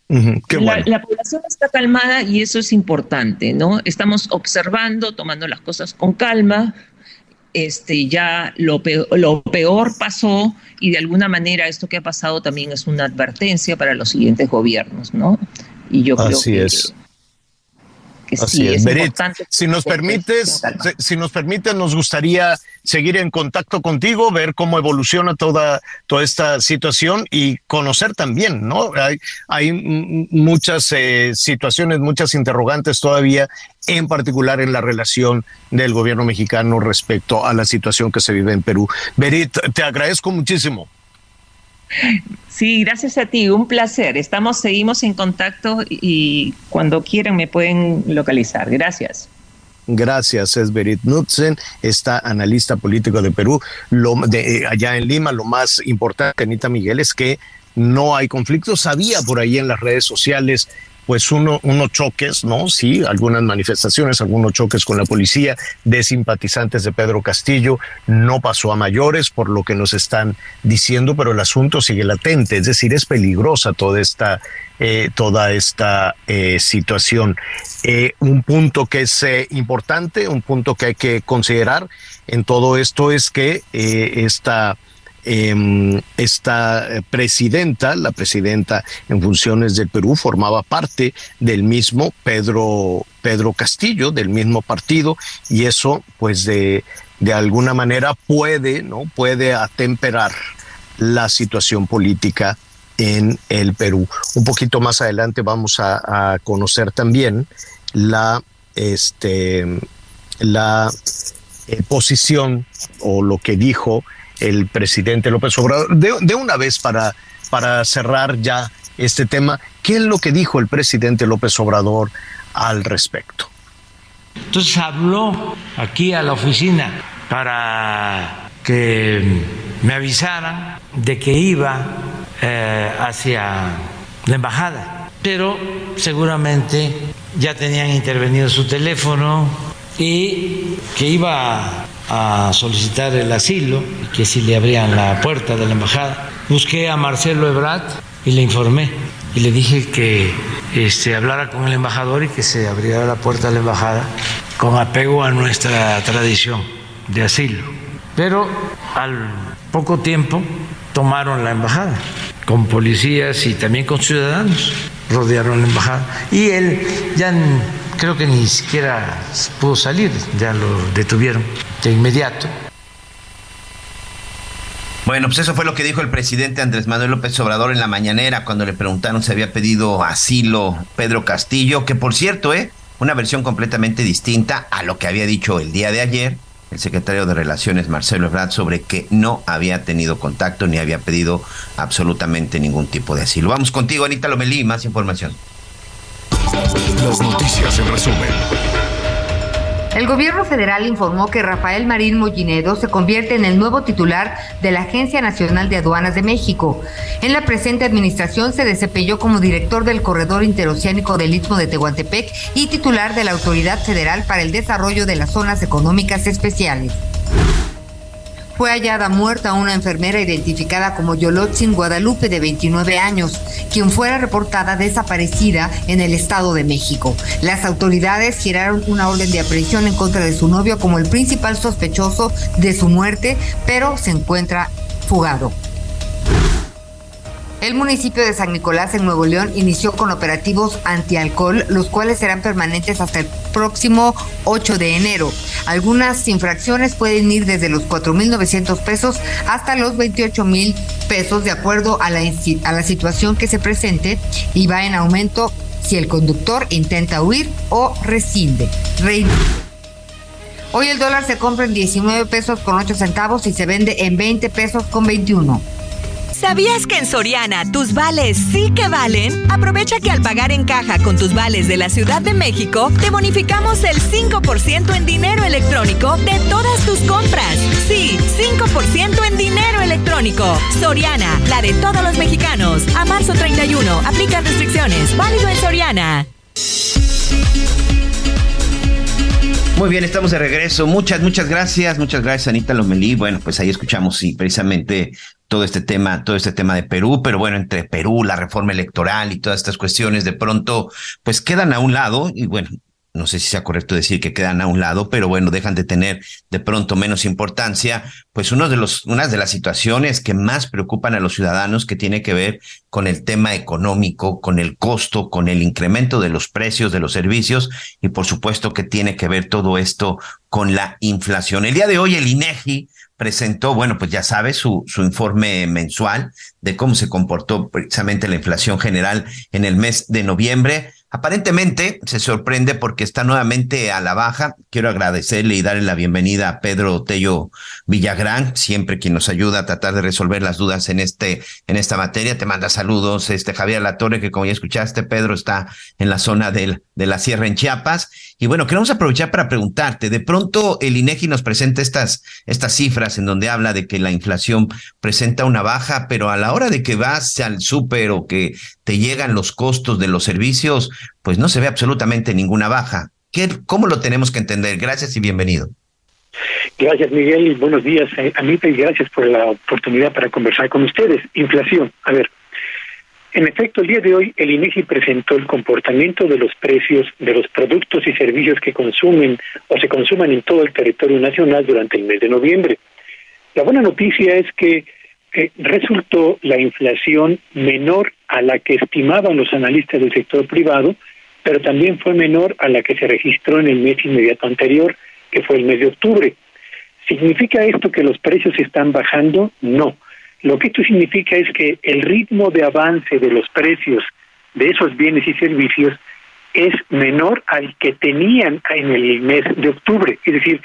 la, la, población está calmada y eso es importante, ¿no? Estamos observando, tomando las cosas con calma, este, ya lo peor, lo peor pasó y de alguna manera esto que ha pasado también es una advertencia para los siguientes gobiernos, ¿no? Y yo creo Así que, es. Que Así sí es. es importante. si nos permites, si, si nos permites, nos gustaría seguir en contacto contigo, ver cómo evoluciona toda, toda esta situación y conocer también, ¿no? Hay, hay muchas eh, situaciones, muchas interrogantes todavía, en particular en la relación del gobierno mexicano respecto a la situación que se vive en Perú. Berit, te agradezco muchísimo. Sí, gracias a ti, un placer. Estamos, seguimos en contacto y cuando quieran me pueden localizar. Gracias. Gracias, es Berit Knudsen, esta analista político de Perú. Lo, de, allá en Lima, lo más importante, Anita Miguel, es que no hay conflictos. Había por ahí en las redes sociales pues uno, unos choques, ¿no? Sí, algunas manifestaciones, algunos choques con la policía de simpatizantes de Pedro Castillo. No pasó a mayores por lo que nos están diciendo, pero el asunto sigue latente, es decir, es peligrosa toda esta, eh, toda esta eh, situación. Eh, un punto que es importante, un punto que hay que considerar en todo esto es que esta eh, esta presidenta, la presidenta en funciones del Perú, formaba parte del mismo Pedro, Pedro Castillo, del mismo partido, y eso, pues, de, de alguna manera puede, ¿no? Puede atemperar la situación política en el Perú. Un poquito más adelante vamos a, a conocer también la, este, la eh, posición o lo que dijo el presidente López Obrador. De, de, una vez para, para cerrar ya este tema, ¿qué es lo que dijo el presidente López Obrador al respecto? Entonces habló aquí a la oficina para que me avisaran de que iba eh, hacia la embajada, pero seguramente ya tenían intervenido su teléfono y que iba a solicitar el asilo, que si le abrían la puerta de la embajada. Busqué a Marcelo Ebrard y le informé y le dije que este, hablara con el embajador y que se abriera la puerta de la embajada con apego a nuestra tradición de asilo. Pero al poco tiempo tomaron la embajada con policías y también con ciudadanos, rodearon la embajada y él ya creo que ni siquiera pudo salir, ya lo detuvieron de inmediato. Bueno, pues eso fue lo que dijo el presidente Andrés Manuel López Obrador en la mañanera cuando le preguntaron si había pedido asilo Pedro Castillo, que por cierto, ¿eh? una versión completamente distinta a lo que había dicho el día de ayer el secretario de Relaciones Marcelo Ebrard sobre que no había tenido contacto ni había pedido absolutamente ningún tipo de asilo. Vamos contigo, Anita Lomelí, más información. Las noticias en resumen. El gobierno federal informó que Rafael Marín Mollinedo se convierte en el nuevo titular de la Agencia Nacional de Aduanas de México. En la presente administración se desempeñó como director del Corredor Interoceánico del Istmo de Tehuantepec y titular de la Autoridad Federal para el Desarrollo de las Zonas Económicas Especiales fue hallada muerta una enfermera identificada como Yolotzin Guadalupe de 29 años, quien fuera reportada desaparecida en el Estado de México. Las autoridades giraron una orden de aprehensión en contra de su novio como el principal sospechoso de su muerte, pero se encuentra fugado. El municipio de San Nicolás en Nuevo León inició con operativos antialcohol, los cuales serán permanentes hasta el próximo 8 de enero. Algunas infracciones pueden ir desde los 4.900 pesos hasta los 28.000 pesos de acuerdo a la, situación que se presente y va en aumento si el conductor intenta huir o rescinde. Hoy el dólar se compra en 19 pesos con 8 centavos y se vende en 20 pesos con 21. ¿Sabías que en Soriana tus vales sí que valen? Aprovecha que al pagar en caja con tus vales de la Ciudad de México, te bonificamos el 5% en dinero electrónico de todas tus compras. Sí, 5% en dinero electrónico. Soriana, la de todos los mexicanos. A marzo 31, aplica restricciones. Válido en Soriana. Muy bien, estamos de regreso. Muchas, muchas gracias. Muchas gracias, Anita Lomelí. Bueno, pues ahí escuchamos, sí, precisamente todo este tema, todo este tema de Perú, pero bueno, entre Perú, la reforma electoral y todas estas cuestiones de pronto, pues quedan a un lado y bueno, no sé si sea correcto decir que quedan a un lado, pero bueno, dejan de tener de pronto menos importancia, pues uno de los, una de las situaciones que más preocupan a los ciudadanos que tiene que ver con el tema económico, con el costo, con el incremento de los precios de los servicios y por supuesto que tiene que ver todo esto con la inflación. El día de hoy el INEGI presentó, bueno, pues ya sabe, su, su informe mensual de cómo se comportó precisamente la inflación general en el mes de noviembre. Aparentemente se sorprende porque está nuevamente a la baja. Quiero agradecerle y darle la bienvenida a Pedro Tello Villagrán, siempre quien nos ayuda a tratar de resolver las dudas en este, en esta materia. Te manda saludos, este Javier Latorre, que como ya escuchaste, Pedro está en la zona del, de la Sierra en Chiapas. Y bueno, queremos aprovechar para preguntarte, de pronto el INEGI nos presenta estas, estas cifras en donde habla de que la inflación presenta una baja, pero a la hora de que vas al súper o que te llegan los costos de los servicios, pues no se ve absolutamente ninguna baja. ¿Qué, ¿Cómo lo tenemos que entender? Gracias y bienvenido. Gracias, Miguel, buenos días, eh, Anita, y gracias por la oportunidad para conversar con ustedes. Inflación, a ver, en efecto, el día de hoy el INEGI presentó el comportamiento de los precios de los productos y servicios que consumen o se consuman en todo el territorio nacional durante el mes de noviembre. La buena noticia es que resultó la inflación menor a la que estimaban los analistas del sector privado, pero también fue menor a la que se registró en el mes inmediato anterior, que fue el mes de octubre. ¿Significa esto que los precios están bajando? No. Lo que esto significa es que el ritmo de avance de los precios de esos bienes y servicios es menor al que tenían en el mes de octubre. Es decir,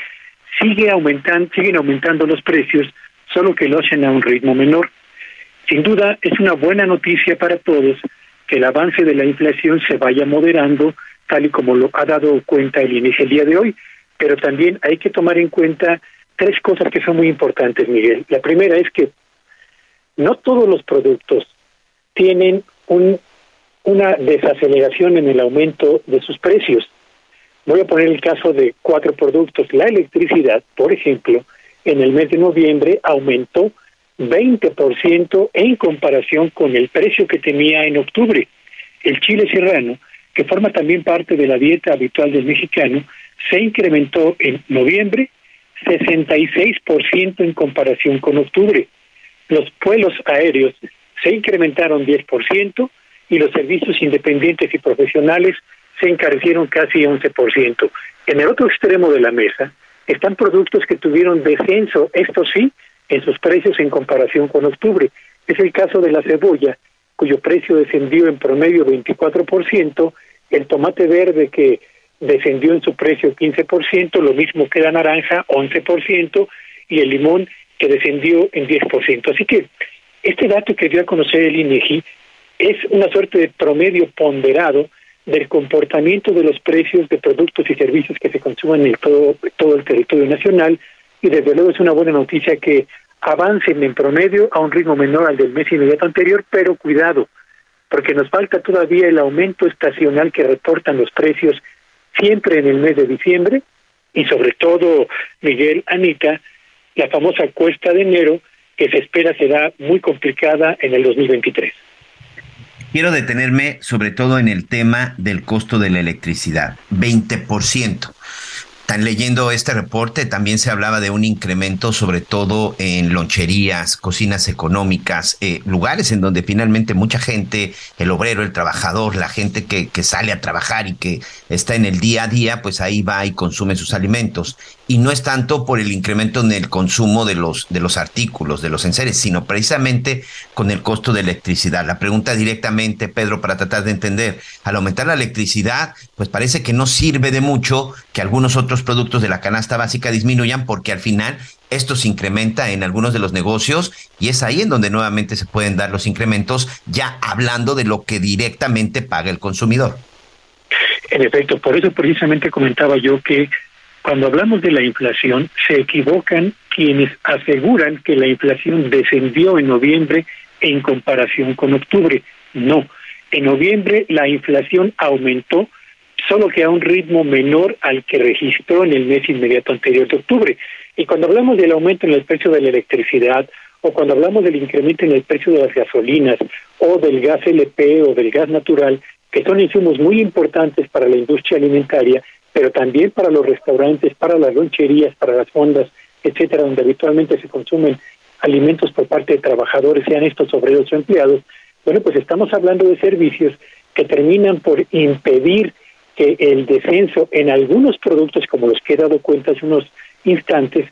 sigue aumentando, siguen aumentando los precios, solo que lo hacen a un ritmo menor. Sin duda, es una buena noticia para todos que el avance de la inflación se vaya moderando, tal y como lo ha dado cuenta el inicio el día de hoy, pero también hay que tomar en cuenta tres cosas que son muy importantes, Miguel. La primera es que no todos los productos tienen un, una desaceleración en el aumento de sus precios. Voy a poner el caso de cuatro productos. La electricidad, por ejemplo, en el mes de noviembre aumentó 20% en comparación con el precio que tenía en octubre. El chile serrano, que forma también parte de la dieta habitual del mexicano, se incrementó en noviembre 66% en comparación con octubre. Los vuelos aéreos se incrementaron 10% y los servicios independientes y profesionales se encarecieron casi 11%. En el otro extremo de la mesa están productos que tuvieron descenso, esto sí, en sus precios en comparación con octubre. Es el caso de la cebolla, cuyo precio descendió en promedio 24%, el tomate verde que descendió en su precio 15%, lo mismo que la naranja 11% y el limón que descendió en 10%. Así que este dato que dio a conocer el INEGI es una suerte de promedio ponderado del comportamiento de los precios de productos y servicios que se consumen en todo, todo el territorio nacional y desde luego es una buena noticia que avancen en promedio a un ritmo menor al del mes inmediato anterior, pero cuidado, porque nos falta todavía el aumento estacional que reportan los precios siempre en el mes de diciembre y sobre todo, Miguel, Anita, la famosa cuesta de enero que se espera será muy complicada en el 2023. Quiero detenerme sobre todo en el tema del costo de la electricidad, 20%. Tan leyendo este reporte, también se hablaba de un incremento, sobre todo en loncherías, cocinas económicas, eh, lugares en donde finalmente mucha gente, el obrero, el trabajador, la gente que, que sale a trabajar y que está en el día a día, pues ahí va y consume sus alimentos. Y no es tanto por el incremento en el consumo de los, de los artículos, de los enseres, sino precisamente con el costo de electricidad. La pregunta directamente, Pedro, para tratar de entender, al aumentar la electricidad, pues parece que no sirve de mucho que algunos otros productos de la canasta básica disminuyan porque al final esto se incrementa en algunos de los negocios y es ahí en donde nuevamente se pueden dar los incrementos, ya hablando de lo que directamente paga el consumidor. En efecto, por eso precisamente comentaba yo que cuando hablamos de la inflación se equivocan quienes aseguran que la inflación descendió en noviembre en comparación con octubre. No, en noviembre la inflación aumentó solo que a un ritmo menor al que registró en el mes inmediato anterior de octubre. Y cuando hablamos del aumento en el precio de la electricidad, o cuando hablamos del incremento en el precio de las gasolinas, o del gas LP o del gas natural, que son insumos muy importantes para la industria alimentaria, pero también para los restaurantes, para las loncherías, para las fondas, etcétera, donde habitualmente se consumen alimentos por parte de trabajadores, sean estos obreros o empleados, bueno, pues estamos hablando de servicios que terminan por impedir que el descenso en algunos productos, como los que he dado cuenta hace unos instantes,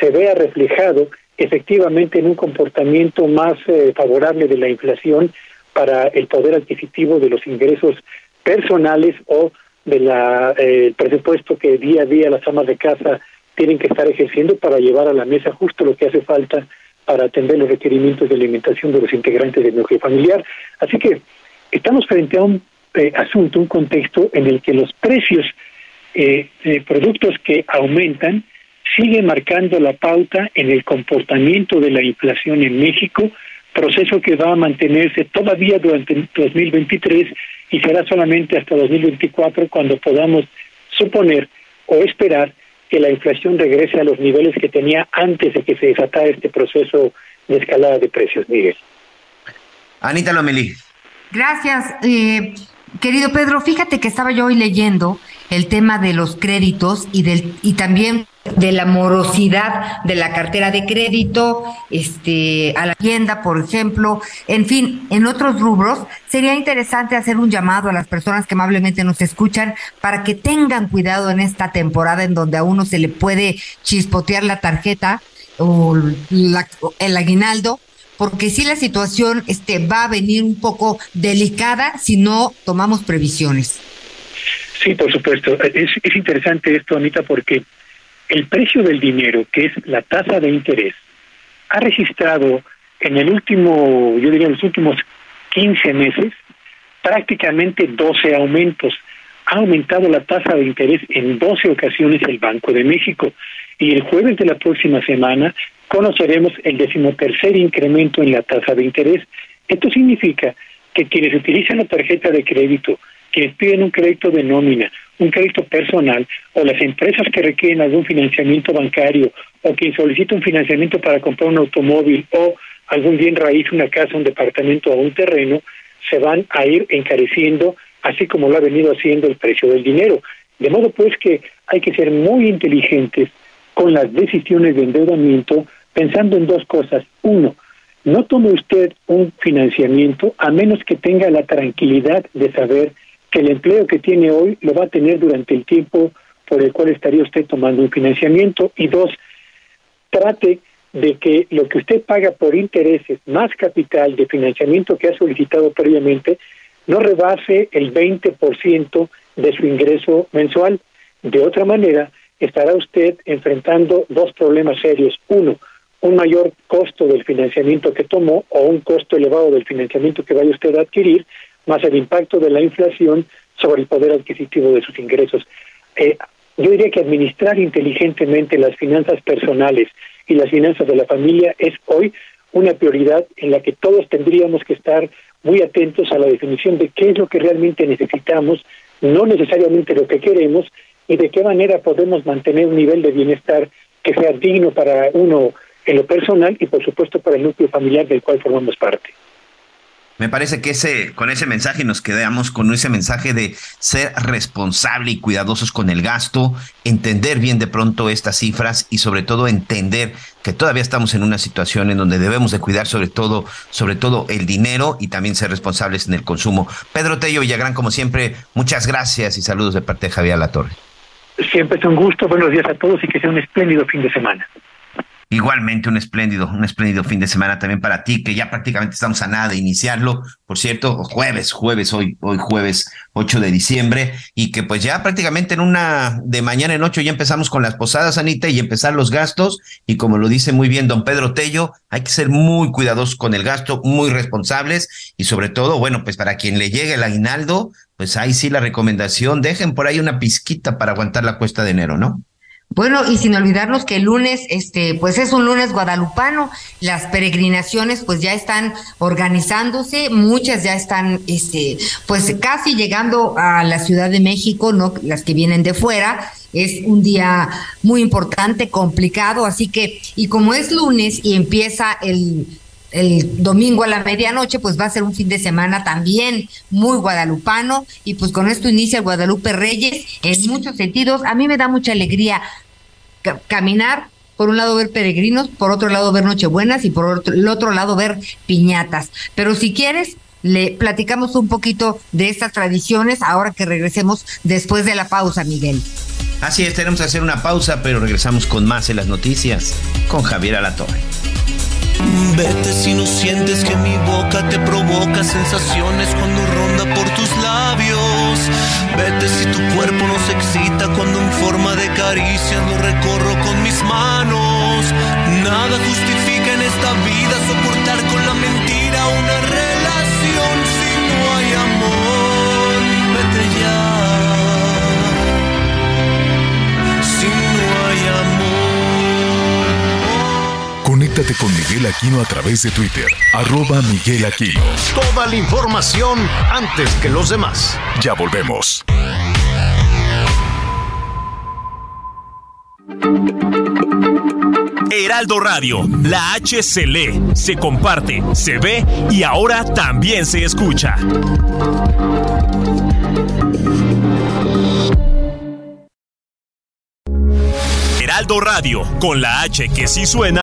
se vea reflejado efectivamente en un comportamiento más eh, favorable de la inflación para el poder adquisitivo de los ingresos personales o del eh, presupuesto que día a día las amas de casa tienen que estar ejerciendo para llevar a la mesa justo lo que hace falta para atender los requerimientos de alimentación de los integrantes del núcleo familiar. Así que estamos frente a un eh, asunto, un contexto en el que los precios eh, de productos que aumentan siguen marcando la pauta en el comportamiento de la inflación en México, proceso que va a mantenerse todavía durante 2023 y será solamente hasta 2024 cuando podamos suponer o esperar que la inflación regrese a los niveles que tenía antes de que se desatara este proceso de escalada de precios, Miguel. Anita Lomelí. Gracias. Eh, Querido Pedro, fíjate que estaba yo hoy leyendo el tema de los créditos y del y también de la morosidad de la cartera de crédito, este, a la tienda, por ejemplo, en fin, en otros rubros, sería interesante hacer un llamado a las personas que amablemente nos escuchan para que tengan cuidado en esta temporada en donde a uno se le puede chispotear la tarjeta o el aguinaldo porque si la situación este, va a venir un poco delicada si no tomamos previsiones. Sí, por supuesto. Es, es interesante esto, Anita, porque el precio del dinero, que es la tasa de interés, ha registrado en el último, yo diría, los últimos 15 meses, prácticamente 12 aumentos. Ha aumentado la tasa de interés en 12 ocasiones el Banco de México y el jueves de la próxima semana conoceremos el decimotercer incremento en la tasa de interés. Esto significa que quienes utilizan la tarjeta de crédito, quienes piden un crédito de nómina, un crédito personal, o las empresas que requieren algún financiamiento bancario, o quien solicita un financiamiento para comprar un automóvil o algún bien raíz, una casa, un departamento o un terreno, se van a ir encareciendo, así como lo ha venido haciendo el precio del dinero. De modo pues que hay que ser muy inteligentes con las decisiones de endeudamiento pensando en dos cosas. Uno, no tome usted un financiamiento a menos que tenga la tranquilidad de saber que el empleo que tiene hoy lo va a tener durante el tiempo por el cual estaría usted tomando un financiamiento. Y dos, trate de que lo que usted paga por intereses más capital de financiamiento que ha solicitado previamente no rebase el 20% de su ingreso mensual. De otra manera, estará usted enfrentando dos problemas serios. Uno, un mayor costo del financiamiento que tomó o un costo elevado del financiamiento que vaya usted a adquirir, más el impacto de la inflación sobre el poder adquisitivo de sus ingresos. Eh, yo diría que administrar inteligentemente las finanzas personales y las finanzas de la familia es hoy una prioridad en la que todos tendríamos que estar muy atentos a la definición de qué es lo que realmente necesitamos, no necesariamente lo que queremos, y de qué manera podemos mantener un nivel de bienestar que sea digno para uno en lo personal y por supuesto para el núcleo familiar del cual formamos parte. Me parece que ese, con ese mensaje nos quedamos con ese mensaje de ser responsable y cuidadosos con el gasto, entender bien de pronto estas cifras y sobre todo entender que todavía estamos en una situación en donde debemos de cuidar sobre todo, sobre todo el dinero y también ser responsables en el consumo. Pedro Tello Villagrán, como siempre, muchas gracias y saludos de parte de Javier Latorre. Siempre es un gusto, buenos días a todos y que sea un espléndido fin de semana. Igualmente un espléndido, un espléndido fin de semana también para ti, que ya prácticamente estamos a nada de iniciarlo, por cierto, jueves, jueves, hoy, hoy jueves 8 de diciembre, y que pues ya prácticamente en una de mañana en ocho ya empezamos con las posadas, Anita, y empezar los gastos, y como lo dice muy bien don Pedro Tello, hay que ser muy cuidadosos con el gasto, muy responsables, y sobre todo, bueno, pues para quien le llegue el aguinaldo, pues ahí sí la recomendación, dejen por ahí una pizquita para aguantar la cuesta de enero, ¿no? Bueno, y sin olvidarnos que el lunes, este, pues es un lunes guadalupano, las peregrinaciones pues ya están organizándose, muchas ya están, este, pues casi llegando a la Ciudad de México, no las que vienen de fuera, es un día muy importante, complicado, así que, y como es lunes y empieza el el domingo a la medianoche, pues va a ser un fin de semana también muy guadalupano y pues con esto inicia el Guadalupe Reyes en muchos sentidos. A mí me da mucha alegría caminar, por un lado ver peregrinos, por otro lado ver Nochebuenas y por el otro lado ver piñatas. Pero si quieres, le platicamos un poquito de estas tradiciones ahora que regresemos después de la pausa, Miguel. Así es, tenemos que hacer una pausa, pero regresamos con más en las noticias con Javier Alatorre. Vete si no sientes que mi boca te provoca sensaciones cuando ronda por tus labios. Vete si tu cuerpo no se excita cuando en forma de caricia lo recorro con mis manos. Nada justifica Conéctate con Miguel Aquino a través de Twitter, arroba Miguel Aquino. Toda la información antes que los demás. Ya volvemos. Heraldo Radio, la H se lee, se comparte, se ve y ahora también se escucha. Heraldo Radio, con la H que sí suena.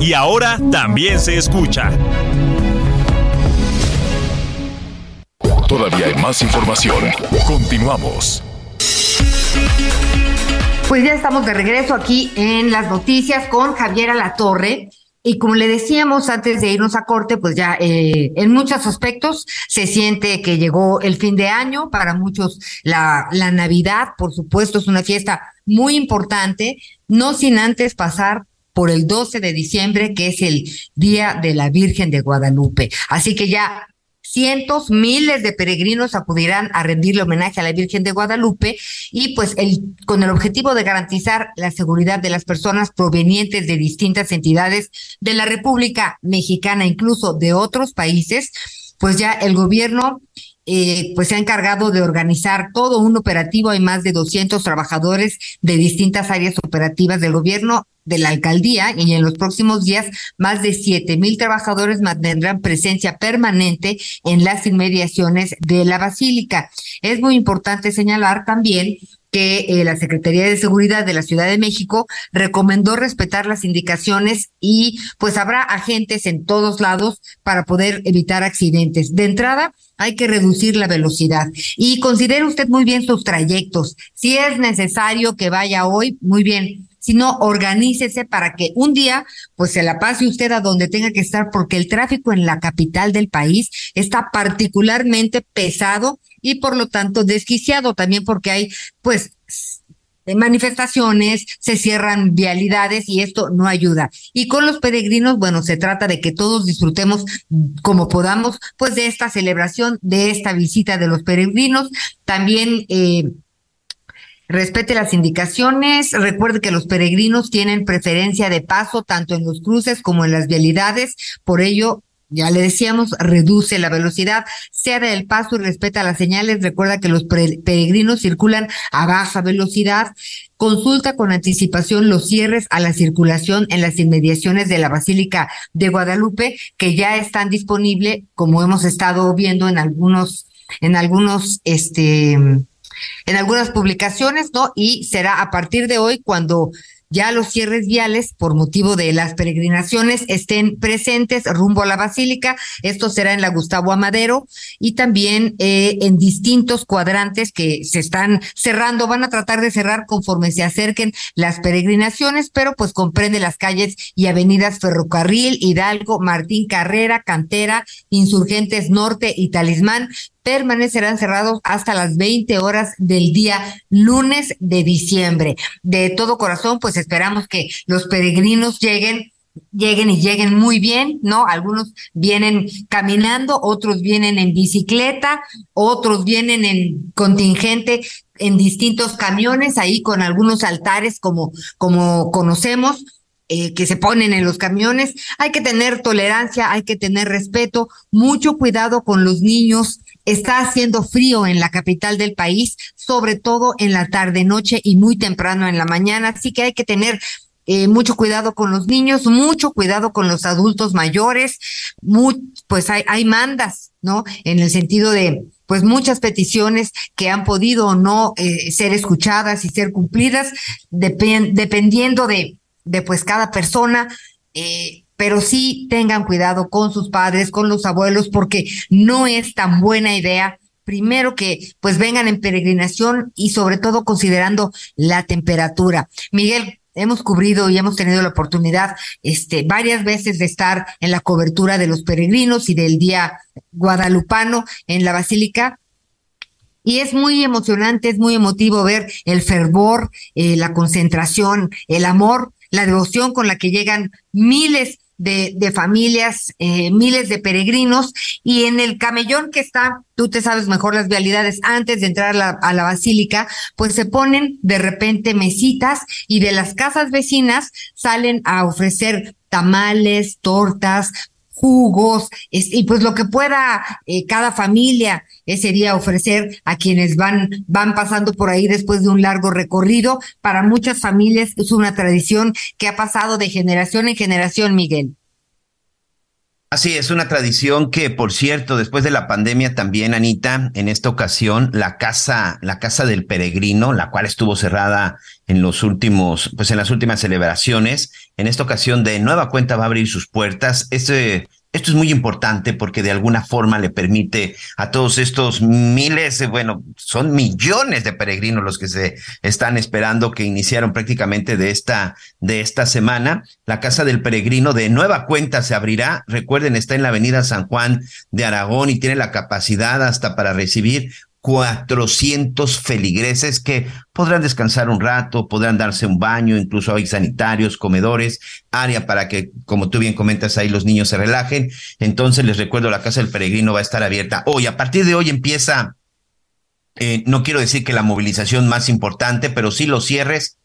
Y ahora también se escucha. Todavía hay más información. Continuamos. Pues ya estamos de regreso aquí en las noticias con Javier Alatorre. Y como le decíamos antes de irnos a corte, pues ya eh, en muchos aspectos se siente que llegó el fin de año. Para muchos la, la Navidad, por supuesto, es una fiesta muy importante, no sin antes pasar por el 12 de diciembre, que es el Día de la Virgen de Guadalupe. Así que ya cientos, miles de peregrinos acudirán a rendirle homenaje a la Virgen de Guadalupe y pues el, con el objetivo de garantizar la seguridad de las personas provenientes de distintas entidades de la República Mexicana, incluso de otros países, pues ya el gobierno eh, pues se ha encargado de organizar todo un operativo. Hay más de 200 trabajadores de distintas áreas operativas del gobierno, de la alcaldía, y en los próximos días más de siete mil trabajadores mantendrán presencia permanente en las inmediaciones de la basílica. Es muy importante señalar también que eh, la Secretaría de Seguridad de la Ciudad de México recomendó respetar las indicaciones y pues habrá agentes en todos lados para poder evitar accidentes. De entrada, hay que reducir la velocidad y considere usted muy bien sus trayectos. Si es necesario que vaya hoy, muy bien. Si no, organícese para que un día, pues se la pase usted a donde tenga que estar, porque el tráfico en la capital del país está particularmente pesado y por lo tanto desquiciado también porque hay, pues, manifestaciones, se cierran vialidades y esto no ayuda. Y con los peregrinos, bueno, se trata de que todos disfrutemos como podamos, pues de esta celebración, de esta visita de los peregrinos. También eh, respete las indicaciones, recuerde que los peregrinos tienen preferencia de paso tanto en los cruces como en las vialidades, por ello ya le decíamos, reduce la velocidad, cede el paso y respeta las señales. Recuerda que los peregrinos circulan a baja velocidad. Consulta con anticipación los cierres a la circulación en las inmediaciones de la Basílica de Guadalupe, que ya están disponibles, como hemos estado viendo en algunos, en algunos, este, en algunas publicaciones, ¿no? Y será a partir de hoy cuando ya los cierres viales por motivo de las peregrinaciones estén presentes rumbo a la basílica. Esto será en la Gustavo Amadero y también eh, en distintos cuadrantes que se están cerrando. Van a tratar de cerrar conforme se acerquen las peregrinaciones, pero pues comprende las calles y avenidas Ferrocarril, Hidalgo, Martín Carrera, Cantera, Insurgentes Norte y Talismán permanecerán cerrados hasta las 20 horas del día lunes de diciembre. De todo corazón, pues esperamos que los peregrinos lleguen lleguen y lleguen muy bien, ¿no? Algunos vienen caminando, otros vienen en bicicleta, otros vienen en contingente en distintos camiones, ahí con algunos altares como, como conocemos, eh, que se ponen en los camiones. Hay que tener tolerancia, hay que tener respeto, mucho cuidado con los niños, Está haciendo frío en la capital del país, sobre todo en la tarde, noche y muy temprano en la mañana, así que hay que tener eh, mucho cuidado con los niños, mucho cuidado con los adultos mayores, pues hay, hay mandas, ¿no? En el sentido de, pues muchas peticiones que han podido o no eh, ser escuchadas y ser cumplidas, dependiendo de, de pues cada persona. Eh, pero sí tengan cuidado con sus padres, con los abuelos, porque no es tan buena idea primero que pues vengan en peregrinación y sobre todo considerando la temperatura. Miguel, hemos cubrido y hemos tenido la oportunidad este varias veces de estar en la cobertura de los peregrinos y del día guadalupano en la basílica y es muy emocionante, es muy emotivo ver el fervor, eh, la concentración, el amor, la devoción con la que llegan miles de, familias, eh, miles de peregrinos, y en el camellón que está, tú te sabes mejor las vialidades, antes de entrar a la, a la basílica, pues se ponen de repente mesitas y de las casas vecinas salen a ofrecer tamales, tortas, jugos, y pues lo que pueda eh, cada familia ese día ofrecer a quienes van, van pasando por ahí después de un largo recorrido. Para muchas familias es una tradición que ha pasado de generación en generación, Miguel. Así es, una tradición que, por cierto, después de la pandemia también, Anita, en esta ocasión, la casa, la casa del peregrino, la cual estuvo cerrada en los últimos, pues en las últimas celebraciones, en esta ocasión de nueva cuenta va a abrir sus puertas. Este esto es muy importante porque de alguna forma le permite a todos estos miles, bueno, son millones de peregrinos los que se están esperando que iniciaron prácticamente de esta, de esta semana. La Casa del Peregrino de nueva cuenta se abrirá. Recuerden, está en la Avenida San Juan de Aragón y tiene la capacidad hasta para recibir 400 feligreses que podrán descansar un rato, podrán darse un baño, incluso hay sanitarios, comedores, área para que, como tú bien comentas ahí, los niños se relajen. Entonces les recuerdo, la Casa del Peregrino va a estar abierta hoy. A partir de hoy empieza, eh, no quiero decir que la movilización más importante, pero sí los cierres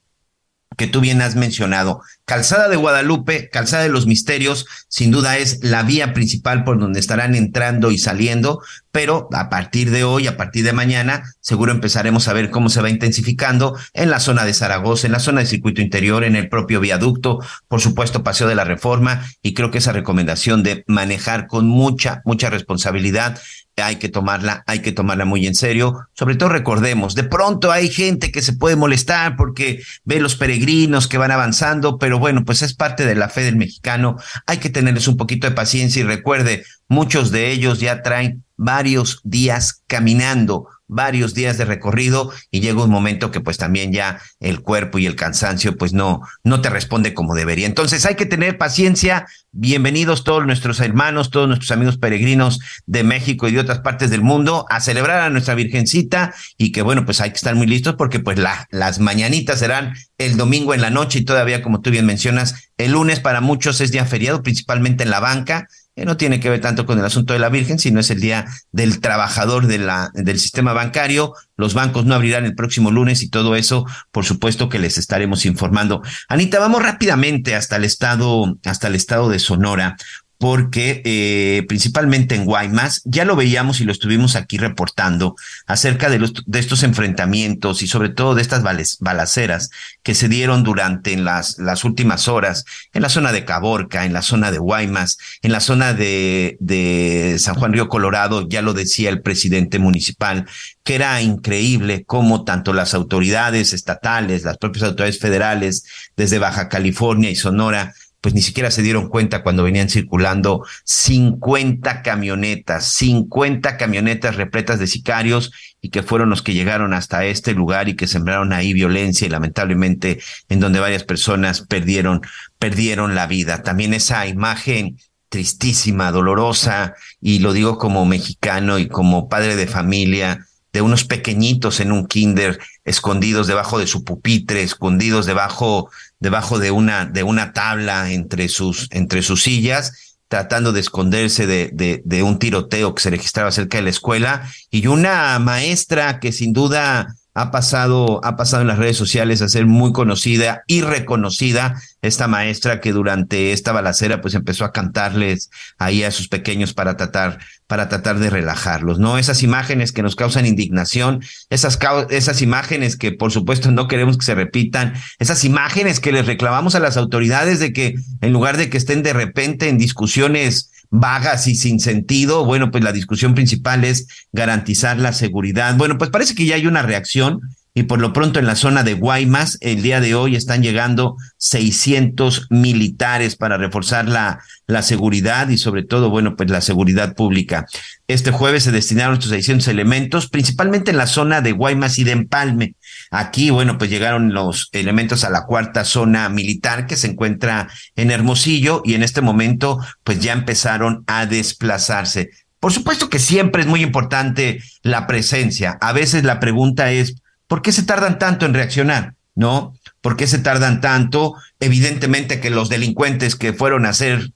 que tú bien has mencionado. Calzada de Guadalupe, Calzada de los Misterios, sin duda es la vía principal por donde estarán entrando y saliendo, pero a partir de hoy, a partir de mañana, seguro empezaremos a ver cómo se va intensificando en la zona de Zaragoza, en la zona de circuito interior, en el propio viaducto, por supuesto, Paseo de la Reforma, y creo que esa recomendación de manejar con mucha, mucha responsabilidad hay que tomarla, hay que tomarla muy en serio. Sobre todo recordemos, de pronto hay gente que se puede molestar porque ve los peregrinos que van avanzando, pero bueno, pues es parte de la fe del mexicano. Hay que tenerles un poquito de paciencia y recuerde, muchos de ellos ya traen varios días caminando varios días de recorrido y llega un momento que pues también ya el cuerpo y el cansancio pues no, no te responde como debería. Entonces hay que tener paciencia. Bienvenidos todos nuestros hermanos, todos nuestros amigos peregrinos de México y de otras partes del mundo a celebrar a nuestra Virgencita y que bueno, pues hay que estar muy listos porque pues la, las mañanitas serán el domingo en la noche y todavía como tú bien mencionas, el lunes para muchos es día feriado, principalmente en la banca no tiene que ver tanto con el asunto de la Virgen, sino es el día del trabajador del sistema bancario. Los bancos no abrirán el próximo lunes y todo eso, por supuesto que les estaremos informando. Anita, vamos rápidamente hasta el estado, hasta el estado de Sonora, porque eh, principalmente en Guaymas, ya lo veíamos y lo estuvimos aquí reportando acerca de, los, de estos enfrentamientos y sobre todo de estas balaceras que se dieron durante las, las últimas horas en la zona de Caborca, en la zona de Guaymas, en la zona de, de San Juan Río Colorado, ya lo decía el presidente municipal, que era increíble cómo tanto las autoridades estatales, las propias autoridades federales, desde Baja California y Sonora, pues ni siquiera se dieron cuenta cuando venían circulando 50 camionetas, 50 camionetas repletas de sicarios y que fueron los que llegaron hasta este lugar y que sembraron ahí violencia y lamentablemente en donde varias personas perdieron, perdieron la vida. También esa imagen tristísima, dolorosa, y lo digo como mexicano y como padre de familia, de unos pequeñitos en un kinder escondidos debajo de su pupitre, escondidos debajo debajo de una, de una tabla entre sus, entre sus sillas, tratando de esconderse de, de, de un tiroteo que se registraba cerca de la escuela, y una maestra que sin duda ha pasado, ha pasado en las redes sociales a ser muy conocida y reconocida esta maestra que durante esta balacera pues empezó a cantarles ahí a sus pequeños para tratar, para tratar de relajarlos, ¿no? Esas imágenes que nos causan indignación, esas, esas imágenes que por supuesto no queremos que se repitan, esas imágenes que les reclamamos a las autoridades de que en lugar de que estén de repente en discusiones vagas y sin sentido. Bueno, pues la discusión principal es garantizar la seguridad. Bueno, pues parece que ya hay una reacción y por lo pronto en la zona de Guaymas el día de hoy están llegando 600 militares para reforzar la, la seguridad y sobre todo, bueno, pues la seguridad pública. Este jueves se destinaron estos 600 elementos, principalmente en la zona de Guaymas y de Empalme. Aquí, bueno, pues llegaron los elementos a la cuarta zona militar que se encuentra en Hermosillo y en este momento, pues ya empezaron a desplazarse. Por supuesto que siempre es muy importante la presencia. A veces la pregunta es, ¿por qué se tardan tanto en reaccionar? ¿No? ¿Por qué se tardan tanto? Evidentemente que los delincuentes que fueron a hacer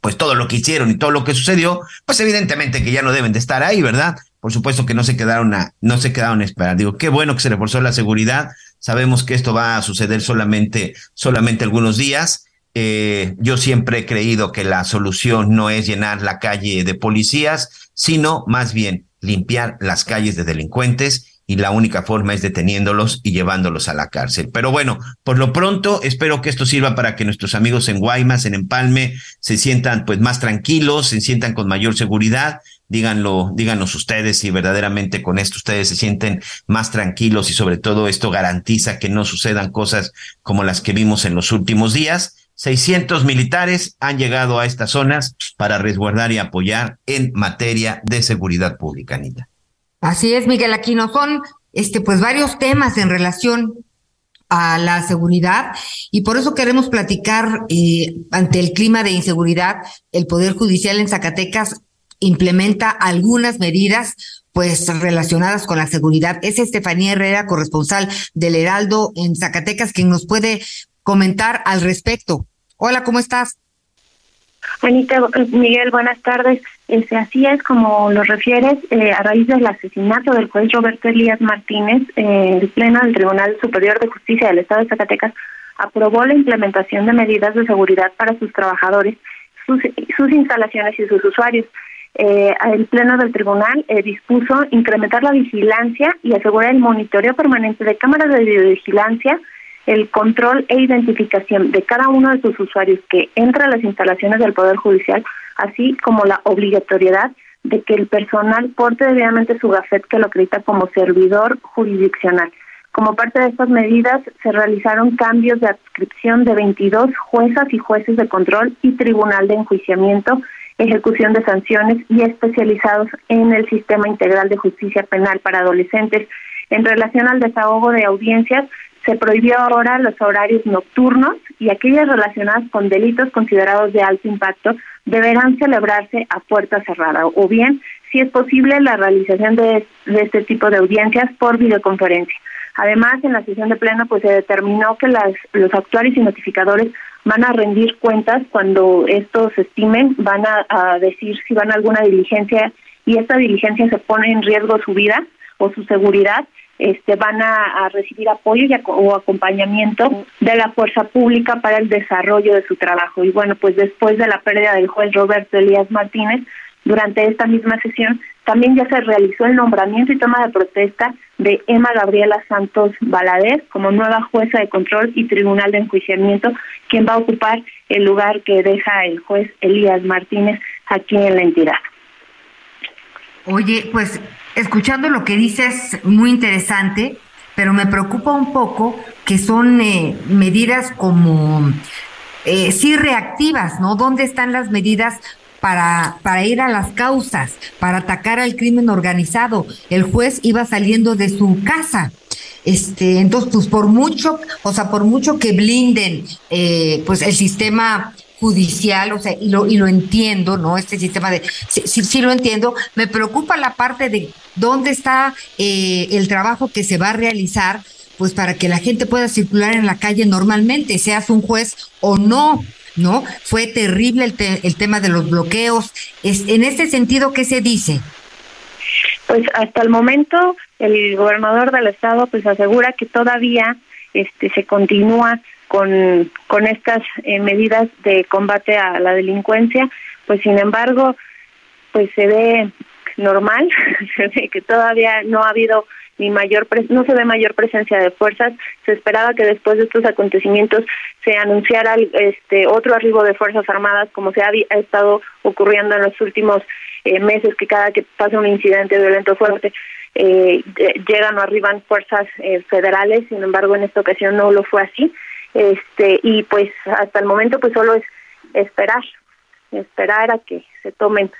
pues todo lo que hicieron y todo lo que sucedió, pues evidentemente que ya no deben de estar ahí, ¿verdad? Por supuesto que no se quedaron a, no se quedaron a esperar. Digo, qué bueno que se reforzó la seguridad. Sabemos que esto va a suceder solamente, solamente algunos días. Eh, yo siempre he creído que la solución no es llenar la calle de policías, sino más bien limpiar las calles de delincuentes y la única forma es deteniéndolos y llevándolos a la cárcel. Pero bueno, por lo pronto espero que esto sirva para que nuestros amigos en Guaymas, en Empalme, se sientan pues más tranquilos, se sientan con mayor seguridad. Díganlo, díganos ustedes si verdaderamente con esto ustedes se sienten más tranquilos y sobre todo esto garantiza que no sucedan cosas como las que vimos en los últimos días. 600 militares han llegado a estas zonas para resguardar y apoyar en materia de seguridad pública, Anita. Así es, Miguel Aquino. Son este, pues varios temas en relación a la seguridad y por eso queremos platicar eh, ante el clima de inseguridad. El Poder Judicial en Zacatecas implementa algunas medidas pues relacionadas con la seguridad. Es Estefanía Herrera, corresponsal del Heraldo en Zacatecas, quien nos puede comentar al respecto. Hola, ¿cómo estás? Anita, Miguel, buenas tardes. Este, así es como lo refieres, eh, a raíz del asesinato del juez Roberto Elías Martínez, eh, el Pleno del Tribunal Superior de Justicia del Estado de Zacatecas aprobó la implementación de medidas de seguridad para sus trabajadores, sus, sus instalaciones y sus usuarios. Eh, el Pleno del Tribunal eh, dispuso incrementar la vigilancia y asegurar el monitoreo permanente de cámaras de videovigilancia el control e identificación de cada uno de sus usuarios que entra a las instalaciones del Poder Judicial, así como la obligatoriedad de que el personal porte debidamente su gafet que lo acredita como servidor jurisdiccional. Como parte de estas medidas, se realizaron cambios de adscripción de 22 juezas y jueces de control y tribunal de enjuiciamiento ejecución de sanciones y especializados en el sistema integral de justicia penal para adolescentes. En relación al desahogo de audiencias, se prohibió ahora los horarios nocturnos y aquellas relacionadas con delitos considerados de alto impacto deberán celebrarse a puerta cerrada o bien, si es posible, la realización de, este tipo de audiencias por videoconferencia. Además, en la sesión de pleno pues se determinó que las, los actuarios y notificadores van a rendir cuentas cuando estos estimen, van a, decir si van a alguna diligencia y esta diligencia se pone en riesgo su vida o su seguridad, este, van a, recibir apoyo y o acompañamiento de la fuerza pública para el desarrollo de su trabajo. Y bueno, pues después de la pérdida del juez Roberto Elías Martínez, durante esta misma sesión también ya se realizó el nombramiento y toma de protesta de Emma Gabriela Santos Balader como nueva jueza de control y tribunal de enjuiciamiento, quien va a ocupar el lugar que deja el juez Elías Martínez aquí en la entidad. Oye, pues escuchando lo que dices, muy interesante, pero me preocupa un poco que son eh, medidas como eh, sí reactivas, ¿no? ¿Dónde están las medidas para, para ir a las causas, para atacar al crimen organizado? El juez iba saliendo de su casa. Este, entonces, pues por mucho, o sea, por mucho que blinden, eh, pues el sistema judicial, o sea, y lo, y lo entiendo, ¿no? Este sistema de, sí, sí, lo entiendo, me preocupa la parte de dónde está eh, el trabajo que se va a realizar, pues para que la gente pueda circular en la calle normalmente, seas un juez o no, ¿no? Fue terrible el, el tema de los bloqueos. Es, en este sentido, ¿qué se dice? Pues hasta el momento el gobernador del estado pues asegura que todavía este se continúa con, con estas eh, medidas de combate a la delincuencia, pues sin embargo, pues se ve normal, se ve que todavía no ha habido ni mayor no se ve mayor presencia de fuerzas. Se esperaba que después de estos acontecimientos se anunciara este otro arribo de fuerzas armadas como se ha, estado ocurriendo en los últimos eh, meses que cada que pasa un incidente violento fuerte eh, llegan o arriban fuerzas eh, federales sin embargo en esta ocasión no lo fue así. Este y pues hasta el momento pues solo es esperar esperar a que se tomen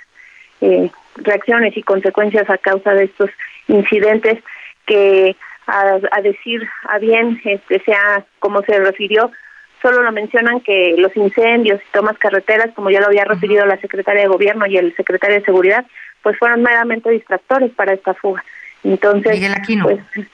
eh, reacciones y consecuencias a causa de estos incidentes que a, decir a bien este sea como se refirió solo lo mencionan que los incendios y tomas carreteras como ya lo había referido la secretaria de gobierno y el secretario de seguridad pues fueron meramente distractores para esta fuga entonces Miguel Aquino. pues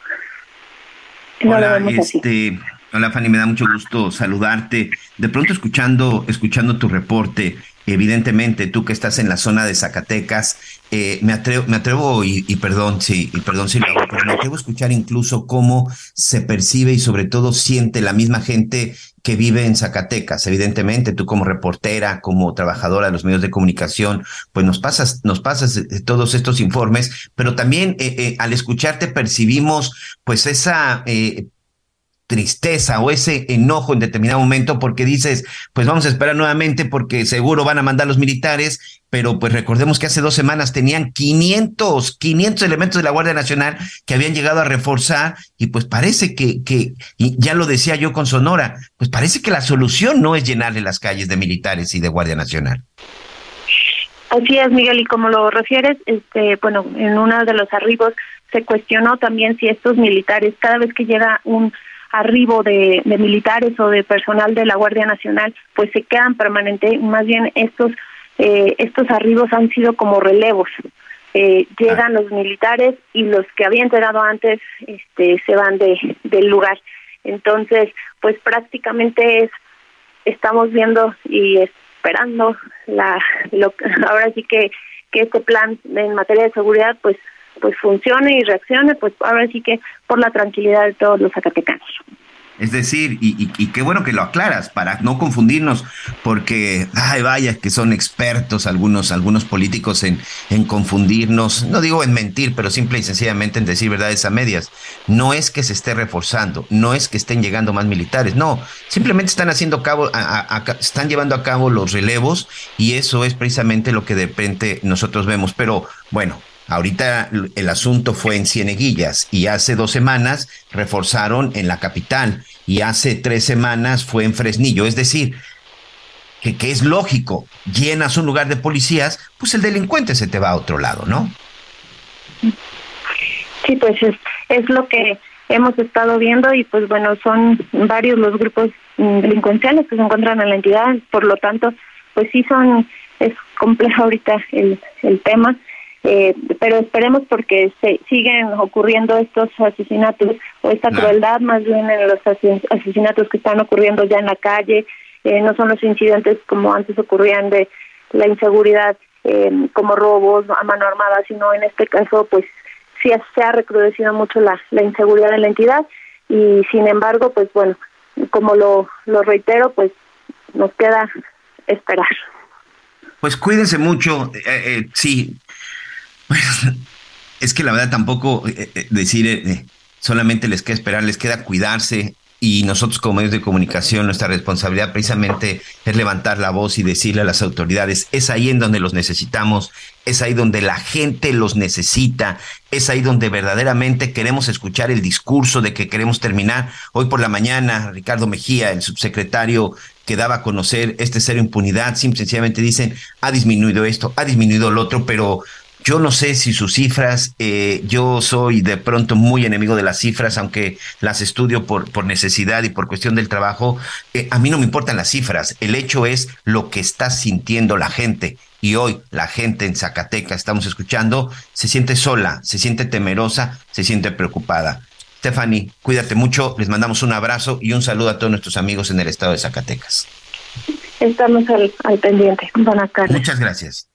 no Hola, este Hola Fanny, me da mucho gusto saludarte. De pronto escuchando, escuchando tu reporte, evidentemente tú que estás en la zona de Zacatecas, eh, me atrevo, me atrevo y, perdón si, y perdón si lo hago, pero me atrevo a escuchar incluso cómo se percibe y sobre todo siente la misma gente que vive en Zacatecas. Evidentemente, tú como reportera, como trabajadora de los medios de comunicación, pues nos pasas, nos pasas eh, todos estos informes, pero también eh, al escucharte percibimos pues esa tristeza o ese enojo en determinado momento porque dices, pues vamos a esperar nuevamente porque seguro van a mandar los militares, pero pues recordemos que hace dos semanas tenían 500, 500 elementos de la Guardia Nacional que habían llegado a reforzar y pues parece que, que y ya lo decía yo con Sonora, pues parece que la solución no es llenarle las calles de militares y de Guardia Nacional. Así es, Miguel, y como lo refieres, este, bueno, en uno de los arribos se cuestionó también si estos militares, cada vez que llega un arribo de, militares o de personal de la Guardia Nacional, pues se quedan permanentes. Más bien estos eh, estos arribos han sido como relevos. Eh, llegan los militares y los que habían llegado antes este, se van de, del lugar. Entonces, pues prácticamente es estamos viendo y esperando la lo, ahora sí que que este plan en materia de seguridad pues pues funcione y reaccione, pues ahora sí que por la tranquilidad de todos los zacatecanos. Es decir, y, qué bueno que lo aclaras para no confundirnos, porque, ay, vaya, que son expertos algunos, algunos políticos en, en confundirnos, no digo en mentir, pero simple y sencillamente en decir verdades a medias. No es que se esté reforzando, no es que estén llegando más militares, no, simplemente están haciendo cabo, están llevando a cabo los relevos y eso es precisamente lo que de repente nosotros vemos. Pero bueno, Ahorita el asunto fue en Cieneguillas y hace dos semanas reforzaron en la capital y hace tres semanas fue en Fresnillo. Es decir, que, que es lógico, llenas un lugar de policías, pues el delincuente se te va a otro lado, ¿no? Sí, pues es, es lo que hemos estado viendo y pues bueno, son varios los grupos mm, delincuenciales que se encuentran en la entidad, por lo tanto, pues sí son, es complejo ahorita el, el tema, eh, pero esperemos porque se siguen ocurriendo estos asesinatos o esta crueldad más bien en los asesinatos que están ocurriendo ya en la calle, eh, no son los incidentes como antes ocurrían de la inseguridad eh, como robos a mano armada, sino en este caso pues sí se ha recrudecido mucho la, la inseguridad en la entidad. Y sin embargo pues bueno, como lo, lo reitero pues nos queda esperar. Pues cuídense mucho, sí, es que la verdad tampoco decir solamente les queda esperar, les queda cuidarse, y nosotros como medios de comunicación, nuestra responsabilidad precisamente es levantar la voz y decirle a las autoridades, es ahí en donde los necesitamos, es ahí donde la gente los necesita, es ahí donde verdaderamente queremos escuchar el discurso de que queremos terminar. Hoy por la mañana, Ricardo Mejía, el subsecretario que daba a conocer este cero impunidad, sencillamente dicen, ha disminuido esto, ha disminuido lo otro, pero yo no sé si sus cifras, eh, yo soy de pronto muy enemigo de las cifras, aunque las estudio por, por necesidad y por cuestión del trabajo. Eh, a mí no me importan las cifras, el hecho es lo que está sintiendo la gente. Y hoy la gente en Zacatecas, estamos escuchando, se siente sola, se siente temerosa, se siente preocupada. Stephanie, cuídate mucho, les mandamos un abrazo y un saludo a todos nuestros amigos en el estado de Zacatecas. Estamos al, al pendiente. Buenas tardes. Muchas gracias.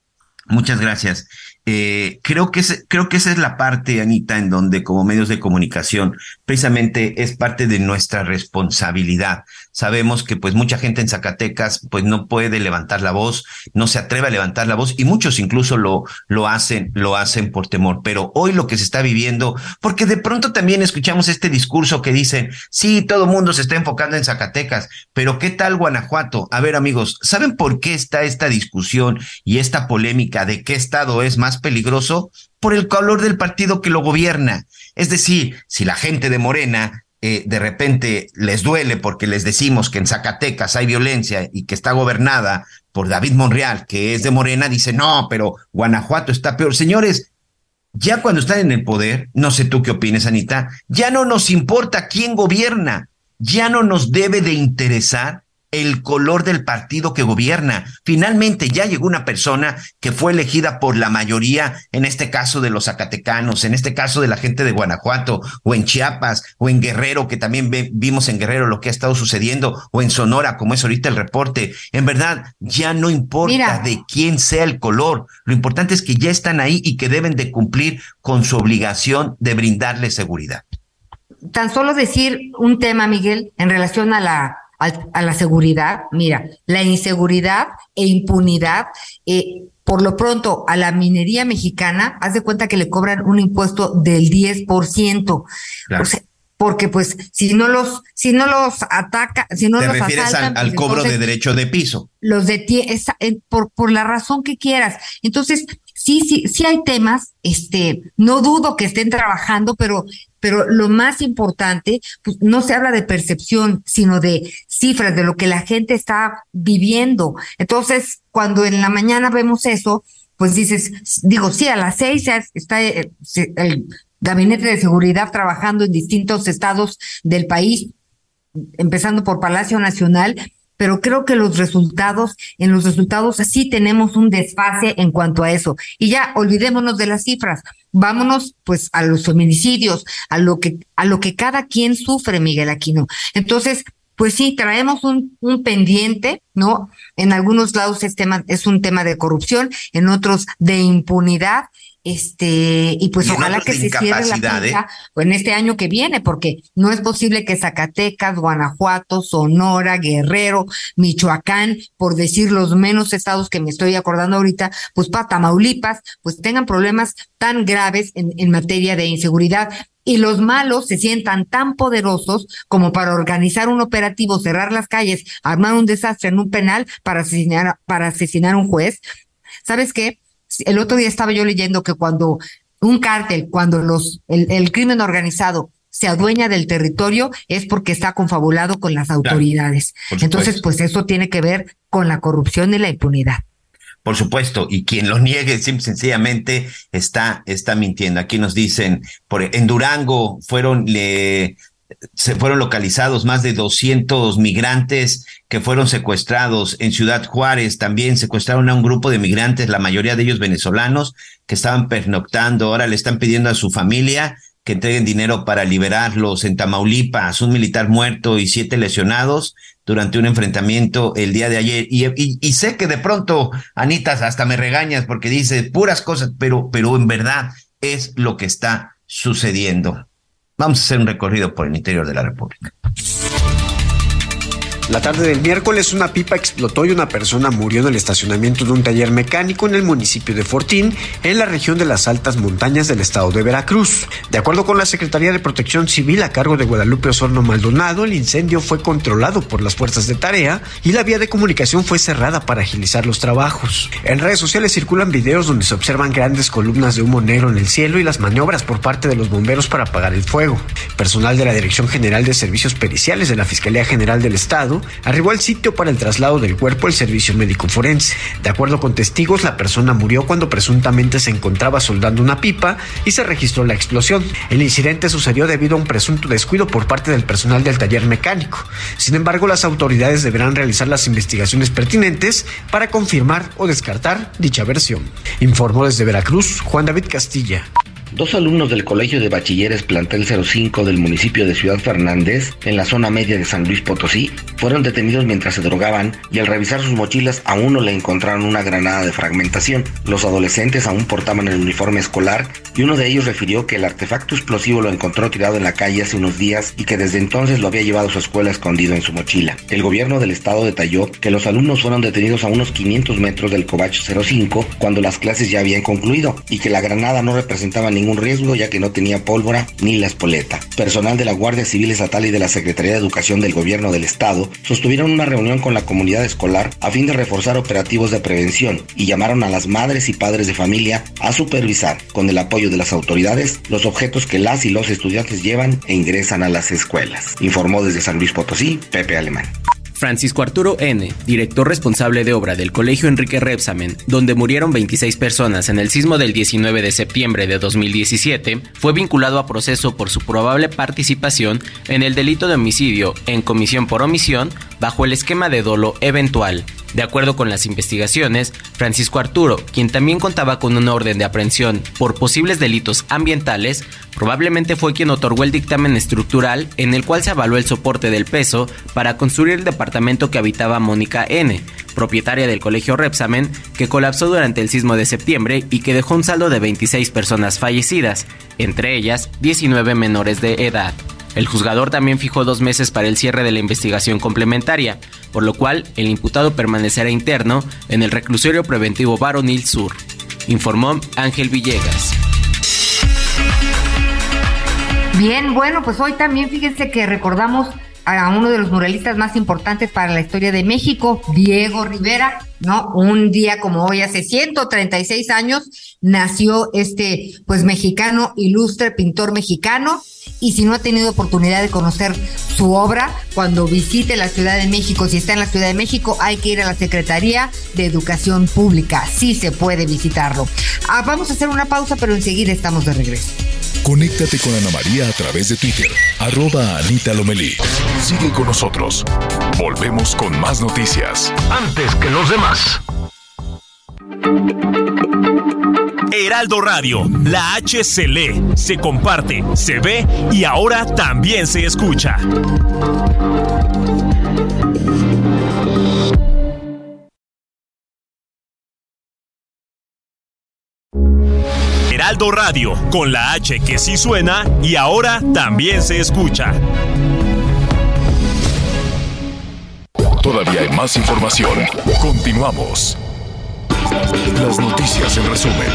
Muchas gracias. Eh, creo, que creo que esa es la parte, Anita, en donde como medios de comunicación precisamente es parte de nuestra responsabilidad. Sabemos que pues mucha gente en Zacatecas pues no puede levantar la voz, no se atreve a levantar la voz y muchos incluso lo, lo hacen, lo hacen por temor. Pero hoy lo que se está viviendo, porque de pronto también escuchamos este discurso que dicen, sí, todo el mundo se está enfocando en Zacatecas, pero ¿qué tal Guanajuato? A ver amigos, ¿saben por qué está esta discusión y esta polémica de qué estado es más peligroso por el color del partido que lo gobierna. Es decir, si la gente de Morena eh, de repente les duele porque les decimos que en Zacatecas hay violencia y que está gobernada por David Monreal, que es de Morena, dice, no, pero Guanajuato está peor. Señores, ya cuando están en el poder, no sé tú qué opines, Anita, ya no nos importa quién gobierna, ya no nos debe de interesar el color del partido que gobierna. Finalmente ya llegó una persona que fue elegida por la mayoría, en este caso de los zacatecanos, en este caso de la gente de Guanajuato, o en Chiapas, o en Guerrero, que también vimos en Guerrero lo que ha estado sucediendo, o en Sonora, como es ahorita el reporte. En verdad, ya no importa de quién sea el color, lo importante es que ya están ahí y que deben de cumplir con su obligación de brindarle seguridad. Tan solo decir un tema, Miguel, en relación a la a, la seguridad, mira, la inseguridad e impunidad, eh, por lo pronto a la minería mexicana, haz de cuenta que le cobran un impuesto del 10%. porque pues si no los si no los ataca si no Te los refieres al, pues, cobro de derecho de piso. los de eh, por por la razón que quieras. Entonces sí sí sí hay temas este no dudo que estén trabajando pero pero lo más importante, pues no se habla de percepción, sino de cifras, de lo que la gente está viviendo. Entonces, cuando en la mañana vemos eso, pues dices, digo, sí, a las seis está eh, el gabinete de seguridad trabajando en distintos estados del país, empezando por Palacio Nacional, pero creo que los resultados, en los resultados sí tenemos un desfase en cuanto a eso. Y ya olvidémonos de las cifras, vámonos pues a los feminicidios, a lo que, a lo que cada quien sufre, Miguel Aquino. Entonces, pues sí, traemos un, un pendiente, ¿no? En algunos lados es, tema, es un tema de corrupción, en otros de impunidad, este, y pues ojalá que se cierre la fecha ¿eh? en este año que viene, porque no es posible que Zacatecas, Guanajuato, Sonora, Guerrero, Michoacán, por decir los menos estados que me estoy acordando ahorita, pues para Tamaulipas, pues tengan problemas tan graves en, en materia de inseguridad y los malos se sientan tan poderosos como para organizar un operativo, cerrar las calles, armar un desastre en un penal para asesinar, para asesinar a un juez. ¿Sabes qué? El otro día estaba yo leyendo que cuando un cártel, cuando los, el, crimen organizado se adueña del territorio es porque está confabulado con las autoridades. Entonces, pues eso tiene que ver con la corrupción y la impunidad. Por supuesto, y quien lo niegue simple, sencillamente está, está mintiendo. Aquí nos dicen, por, en Durango fueron, le, se fueron localizados más de 200 migrantes que fueron secuestrados. En Ciudad Juárez también secuestraron a un grupo de migrantes, la mayoría de ellos venezolanos, que estaban pernoctando. Ahora le están pidiendo a su familia que entreguen dinero para liberarlos. En Tamaulipas, un militar muerto y siete lesionados durante un enfrentamiento el día de ayer. Y, sé que de pronto, Anita, hasta me regañas porque dices puras cosas, pero, pero en verdad es lo que está sucediendo. Vamos a hacer un recorrido por el interior de la República. La tarde del miércoles una pipa explotó y una persona murió en el estacionamiento de un taller mecánico en el municipio de Fortín, en la región de las altas montañas del estado de Veracruz. De acuerdo con la Secretaría de Protección Civil a cargo de Guadalupe Osorno Maldonado, el incendio fue controlado por las fuerzas de tarea y la vía de comunicación fue cerrada para agilizar los trabajos. En redes sociales circulan videos donde se observan grandes columnas de humo negro en el cielo y las maniobras por parte de los bomberos para apagar el fuego. Personal de la Dirección General de Servicios Periciales de la Fiscalía General del Estado arribó al sitio para el traslado del cuerpo el servicio médico forense. De acuerdo con testigos, la persona murió cuando presuntamente se encontraba soldando una pipa y se registró la explosión. El incidente sucedió debido a un presunto descuido por parte del personal del taller mecánico. Sin embargo, las autoridades deberán realizar las investigaciones pertinentes para confirmar o descartar dicha versión. Informó desde Veracruz Juan David Castilla. Dos alumnos del Colegio de Bachilleres Plantel 05 del municipio de Ciudad Fernández, en la zona media de San Luis Potosí, fueron detenidos mientras se drogaban y al revisar sus mochilas a uno le encontraron una granada de fragmentación. Los adolescentes aún portaban el uniforme escolar y uno de ellos refirió que el artefacto explosivo lo encontró tirado en la calle hace unos días y que desde entonces lo había llevado a su escuela escondido en su mochila. El gobierno del estado detalló que los alumnos fueron detenidos a unos 500 metros del Covach 05 cuando las clases ya habían concluido y que la granada no representaba ningún riesgo ya que no tenía pólvora ni la espoleta. Personal de la Guardia Civil Estatal y de la Secretaría de Educación del Gobierno del Estado sostuvieron una reunión con la comunidad escolar a fin de reforzar operativos de prevención y llamaron a las madres y padres de familia a supervisar, con el apoyo de las autoridades, los objetos que las y los estudiantes llevan e ingresan a las escuelas. Informó desde San Luis Potosí, Pepe Alemán. Francisco Arturo N., director responsable de obra del Colegio Enrique Repsamen, donde murieron 26 personas en el sismo del 19 de septiembre de 2017, fue vinculado a proceso por su probable participación en el delito de homicidio en comisión por omisión bajo el esquema de dolo eventual. De acuerdo con las investigaciones, Francisco Arturo, quien también contaba con una orden de aprehensión por posibles delitos ambientales, probablemente fue quien otorgó el dictamen estructural en el cual se avaló el soporte del peso para construir el departamento que habitaba Mónica N., propietaria del colegio Repsamen, que colapsó durante el sismo de septiembre y que dejó un saldo de 26 personas fallecidas, entre ellas 19 menores de edad. El juzgador también fijó dos meses para el cierre de la investigación complementaria, por lo cual el imputado permanecerá interno en el reclusorio preventivo Baronil Sur, informó Ángel Villegas. Bien, bueno, pues hoy también fíjense que recordamos a uno de los muralistas más importantes para la historia de México, Diego Rivera, ¿no? Un día como hoy, hace 136 años, nació este, pues, mexicano, ilustre pintor mexicano, y si no ha tenido oportunidad de conocer su obra, cuando visite la Ciudad de México, si está en la Ciudad de México, hay que ir a la Secretaría de Educación Pública. Sí se puede visitarlo. Ah, vamos a hacer una pausa, pero enseguida estamos de regreso. Conéctate con Ana María a través de Twitter, arroba Anita Lomelí. Sigue con nosotros. Volvemos con más noticias. Antes que los demás. Heraldo Radio, la H se lee, se comparte, se ve y ahora también se escucha. Heraldo Radio, con la H que sí suena y ahora también se escucha. Todavía hay más información. Continuamos. Las noticias en resumen.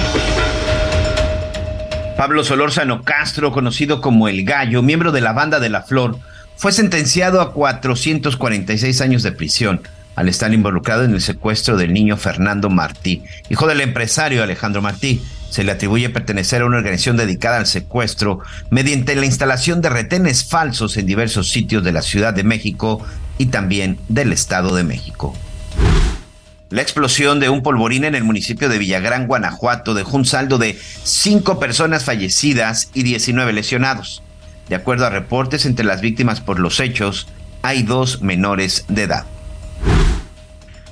Pablo Solórzano Castro, conocido como El Gallo, miembro de la Banda de la Flor, fue sentenciado a 446 años de prisión al estar involucrado en el secuestro del niño Fernando Martí, hijo del empresario Alejandro Martí. se le atribuye pertenecer a una organización dedicada al secuestro mediante la instalación de retenes falsos en diversos sitios de la Ciudad de México y también del Estado de México. La explosión de un polvorín en el municipio de Villagrán, Guanajuato, dejó un saldo de cinco personas fallecidas y 19 lesionados. De acuerdo a reportes, entre las víctimas por los hechos hay dos menores de edad.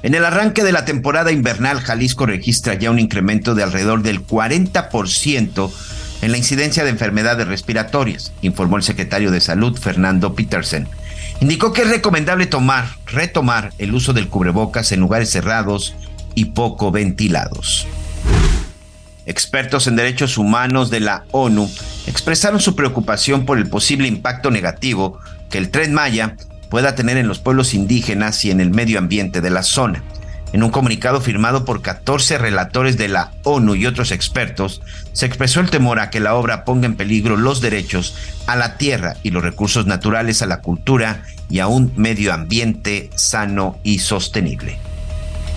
En el arranque de la temporada invernal, Jalisco registra ya un incremento de alrededor del 40% en la incidencia de enfermedades respiratorias, informó el secretario de Salud, Fernando Petersen. Indicó que es recomendable tomar, retomar el uso del cubrebocas en lugares cerrados y poco ventilados. Expertos en derechos humanos de la ONU expresaron su preocupación por el posible impacto negativo que el tren Maya pueda tener en los pueblos indígenas y en el medio ambiente de la zona. En un comunicado firmado por 14 relatores de la ONU y otros expertos, se expresó el temor a que la obra ponga en peligro los derechos a la tierra y los recursos naturales, a la cultura y a un medio ambiente sano y sostenible.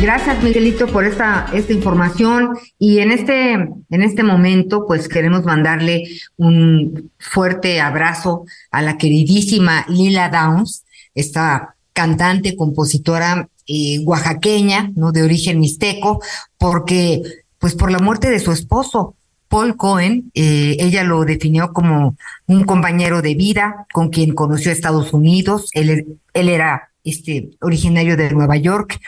gracias Miguelito por esta, esta información. Y en este, en este momento pues queremos mandarle un fuerte abrazo a la queridísima Lila Downs, esta cantante, compositora eh, oaxaqueña, ¿no? De origen mixteco, porque pues por la muerte de su esposo, Paul Cohen, eh, ella lo definió como un compañero de vida con quien conoció Estados Unidos, él, él era este, originario de Nueva York,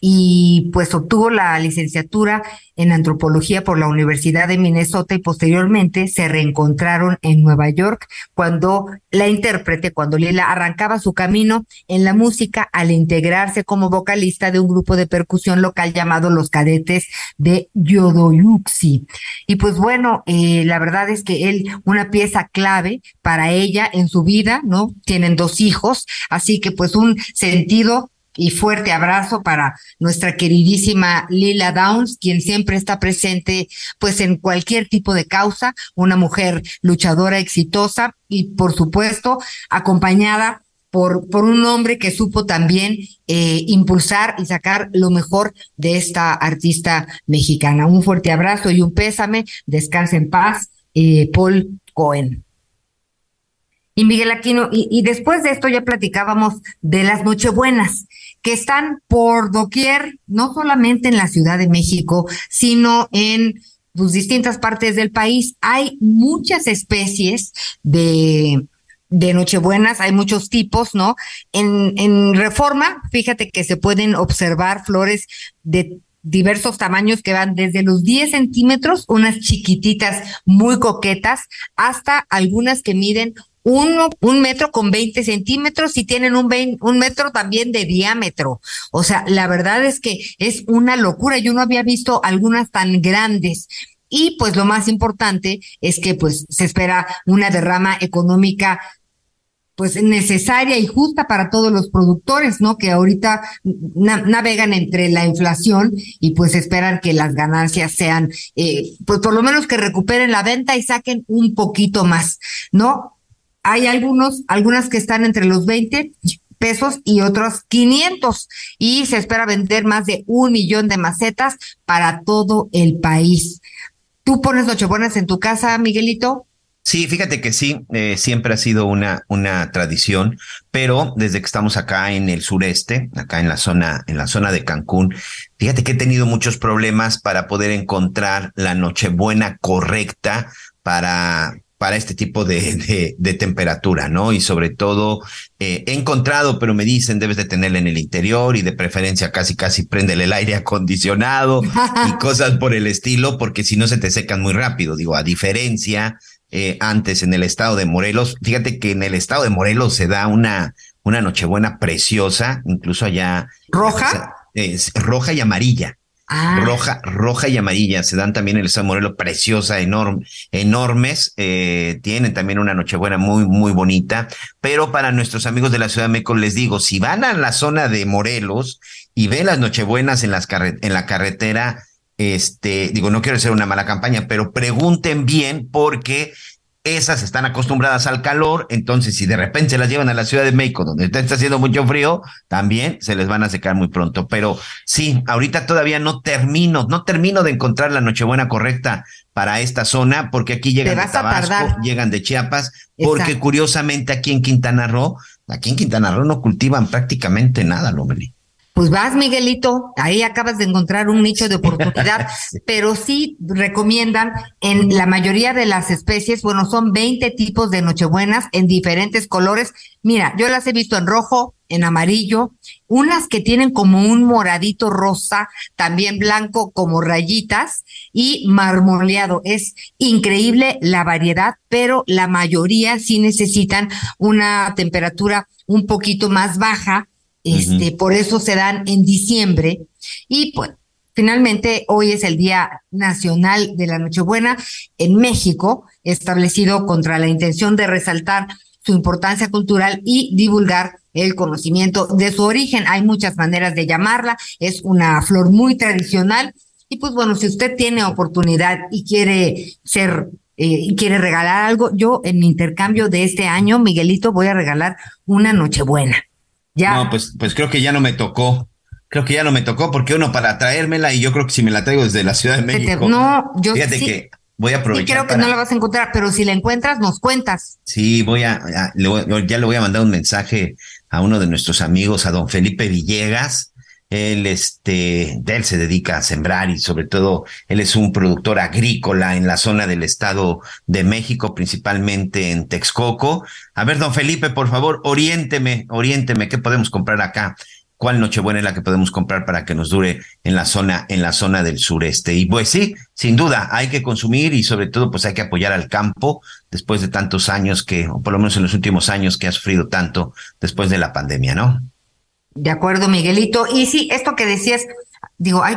y pues obtuvo la licenciatura en antropología por la Universidad de Minnesota y posteriormente se reencontraron en Nueva York cuando la intérprete, cuando Lila arrancaba su camino en la música al integrarse como vocalista de un grupo de percusión local llamado Los Cadetes de Yodoyuxi. Y pues bueno, eh, la verdad es que él, una pieza clave para ella en su vida, ¿no? Tienen dos hijos, así que pues un sentido y fuerte abrazo para nuestra queridísima Lila Downs, quien siempre está presente pues en cualquier tipo de causa, una mujer luchadora exitosa y por supuesto acompañada por, por un hombre que supo también eh, impulsar y sacar lo mejor de esta artista mexicana. Un fuerte abrazo y un pésame. Descanse en paz, eh, Paul Cohen. Y Miguel Aquino, y, y, después de esto ya platicábamos de las Nochebuenas, que están por doquier, no solamente en la Ciudad de México, sino en pues, distintas partes del país. Hay muchas especies de, de Nochebuenas, hay muchos tipos, ¿no? En, en Reforma, fíjate que se pueden observar flores de diversos tamaños que van desde los 10 centímetros, unas chiquititas muy coquetas, hasta algunas que miden uno, un metro con 20 centímetros y tienen un, un metro también de diámetro. O sea, la verdad es que es una locura. Yo no había visto algunas tan grandes. Y pues lo más importante es que pues se espera una derrama económica pues necesaria y justa para todos los productores, ¿no? Que ahorita navegan entre la inflación y pues esperan que las ganancias sean, eh, pues por lo menos que recuperen la venta y saquen un poquito más, ¿no? Hay algunos, algunas que están entre los 20 pesos y otros 500 y se espera vender más de un millón de macetas para todo el país. ¿Tú pones nochebuenas en tu casa, Miguelito? Sí, fíjate que sí, eh, siempre ha sido una, una tradición, pero desde que estamos acá en el sureste, acá en la zona, en la zona de Cancún, fíjate que he tenido muchos problemas para poder encontrar la nochebuena correcta para, para este tipo de, de, temperatura, ¿no? Y sobre todo, eh, he encontrado, pero me dicen, debes de tenerla en el interior y de preferencia casi, casi préndele el aire acondicionado y cosas por el estilo, porque si no se te secan muy rápido. Digo, a diferencia, eh, antes en el estado de Morelos, fíjate que en el estado de Morelos se da una, una nochebuena preciosa, incluso allá. ¿Roja? Es roja y amarilla. Ah. roja, roja y amarilla. Se dan también en el Estado de Morelos, preciosa, enorme, enormes. Eh, tienen también una Nochebuena muy, muy bonita. Pero para nuestros amigos de la Ciudad de México les digo, si van a la zona de Morelos y ven las Nochebuenas en, las en la carretera, este, digo, no quiero hacer una mala campaña, pero pregunten bien porque esas están acostumbradas al calor, entonces si de repente se las llevan a la Ciudad de México, donde está haciendo mucho frío, también se les van a secar muy pronto. Pero sí, ahorita todavía no termino, no termino de encontrar la Nochebuena correcta para esta zona, porque aquí llegan de Tabasco, llegan de Chiapas, porque curiosamente aquí en Quintana Roo, aquí en Quintana Roo no cultivan prácticamente nada, Lomeli. Pues vas, Miguelito, ahí acabas de encontrar un nicho de oportunidad, pero sí recomiendan en la mayoría de las especies, bueno, son 20 tipos de nochebuenas en diferentes colores. Mira, yo las he visto en rojo, en amarillo, unas que tienen como un moradito rosa, también blanco como rayitas y marmoleado. Es increíble la variedad, pero la mayoría sí necesitan una temperatura un poquito más baja este, por eso se dan en diciembre. Y pues, finalmente, hoy es el Día Nacional de la Nochebuena en México, establecido contra la intención de resaltar su importancia cultural y divulgar el conocimiento de su origen. Hay muchas maneras de llamarla, es una flor muy tradicional. Y pues bueno, si usted tiene oportunidad y quiere ser eh, y quiere regalar algo, yo en mi intercambio de este año, Miguelito, voy a regalar una Nochebuena. No, pues, pues creo que ya no me tocó. Creo que ya no me tocó porque uno para traérmela y yo creo que si me la traigo desde la Ciudad de México. No, yo Fíjate que voy a aprovechar. Y creo que no la vas a encontrar, pero si la encuentras, nos cuentas. Sí, voy a, ya le voy a mandar un mensaje a uno de nuestros amigos, a don Felipe Villegas. Él, este, él se dedica a sembrar y sobre todo él es un productor agrícola en la zona del Estado de México, principalmente en Texcoco. A ver, don Felipe, por favor, oriénteme, oriénteme, ¿qué podemos comprar acá? ¿Cuál Nochebuena es la que podemos comprar para que nos dure en la zona, en la zona del sureste? Y pues sí, sin duda, hay que consumir y sobre todo, pues hay que apoyar al campo después de tantos años que, o por lo menos en los últimos años que ha sufrido tanto después de la pandemia, ¿no? De acuerdo, Miguelito. Y sí, esto que decías, digo, ay,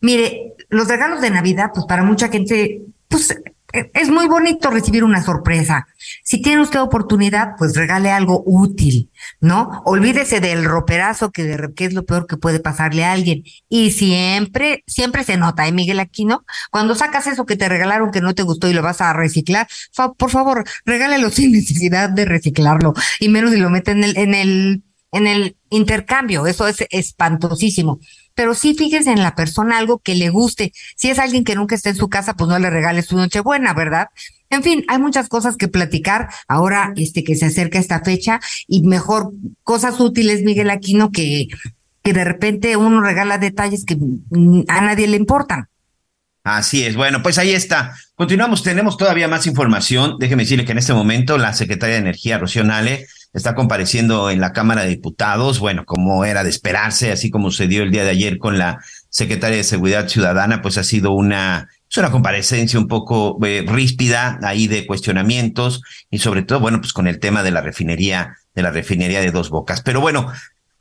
mire, los regalos de Navidad, pues para mucha gente, pues e, es muy bonito recibir una sorpresa. Si tiene usted oportunidad, pues regale algo útil, ¿no? Olvídese del roperazo que, de, que es lo peor que puede pasarle a alguien. Y siempre, siempre se nota, ¿eh, Miguel Aquino? Cuando sacas eso que te regalaron que no te gustó y lo vas a reciclar, por favor, regálelo sin necesidad de reciclarlo. Y menos si lo meten en el, en el en el intercambio, eso es espantosísimo. Pero sí fíjense en la persona algo que le guste. Si es alguien que nunca esté en su casa, pues no le regales su noche buena, ¿verdad? En fin, hay muchas cosas que platicar ahora este que se acerca esta fecha y mejor cosas útiles, Miguel Aquino, que, que de repente uno regala detalles que a nadie le importan. Así es. Bueno, pues ahí está. Continuamos. Tenemos todavía más información. Déjeme decirle que en este momento la secretaria de Energía, Rocío Nale, está compareciendo en la Cámara de Diputados, bueno, como era de esperarse, así como sucedió el día de ayer con la secretaria de Seguridad Ciudadana, pues ha sido una, es una comparecencia un poco eh, ríspida ahí de cuestionamientos y sobre todo, bueno, pues con el tema de la refinería, de la refinería de dos bocas. Pero bueno,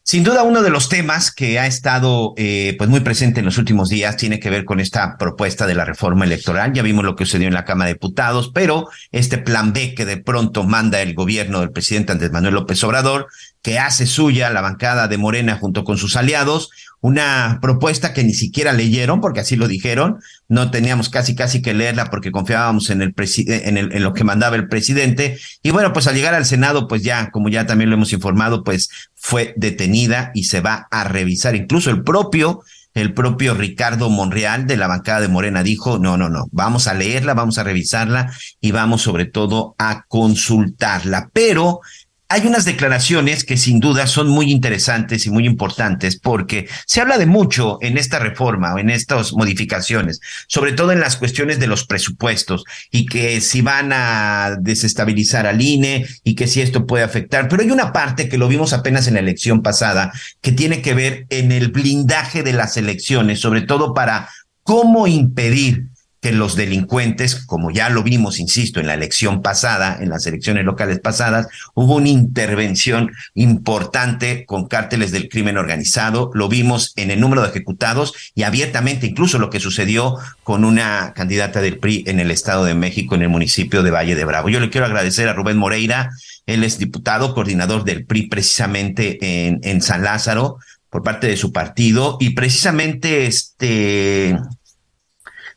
sin duda, uno de los temas que ha estado eh, pues muy presente en los últimos días tiene que ver con esta propuesta de la reforma electoral. Ya vimos lo que sucedió en la Cámara de Diputados, pero este plan B que de pronto manda el gobierno del presidente Andrés Manuel López Obrador, que hace suya la bancada de Morena junto con sus aliados, una propuesta que ni siquiera leyeron, porque así lo dijeron, no teníamos casi casi que leerla porque confiábamos en el, en, en lo que mandaba el presidente. Y bueno, pues al llegar al Senado, pues ya, como ya también lo hemos informado, pues fue detenida y se va a revisar. Incluso el propio el propio Ricardo Monreal de la bancada de Morena dijo, no, no, no, vamos a leerla, vamos a revisarla y vamos sobre todo a consultarla. Pero hay unas declaraciones que sin duda son muy interesantes y muy importantes porque se habla de mucho en esta reforma o en estas modificaciones, sobre todo en las cuestiones de los presupuestos y que si van a desestabilizar al INE y que si esto puede afectar. Pero hay una parte que lo vimos apenas en la elección pasada que tiene que ver en el blindaje de las elecciones, sobre todo para cómo impedir que los delincuentes, como ya lo vimos, insisto, en la elección pasada, en las elecciones locales pasadas, hubo una intervención importante con cárteles del crimen organizado, lo vimos en el número de ejecutados y abiertamente incluso lo que sucedió con una candidata del PRI en el Estado de México, en el municipio de Valle de Bravo. Yo le quiero agradecer a Rubén Moreira, él es diputado, coordinador del PRI precisamente en, en San Lázaro, por parte de su partido, y precisamente este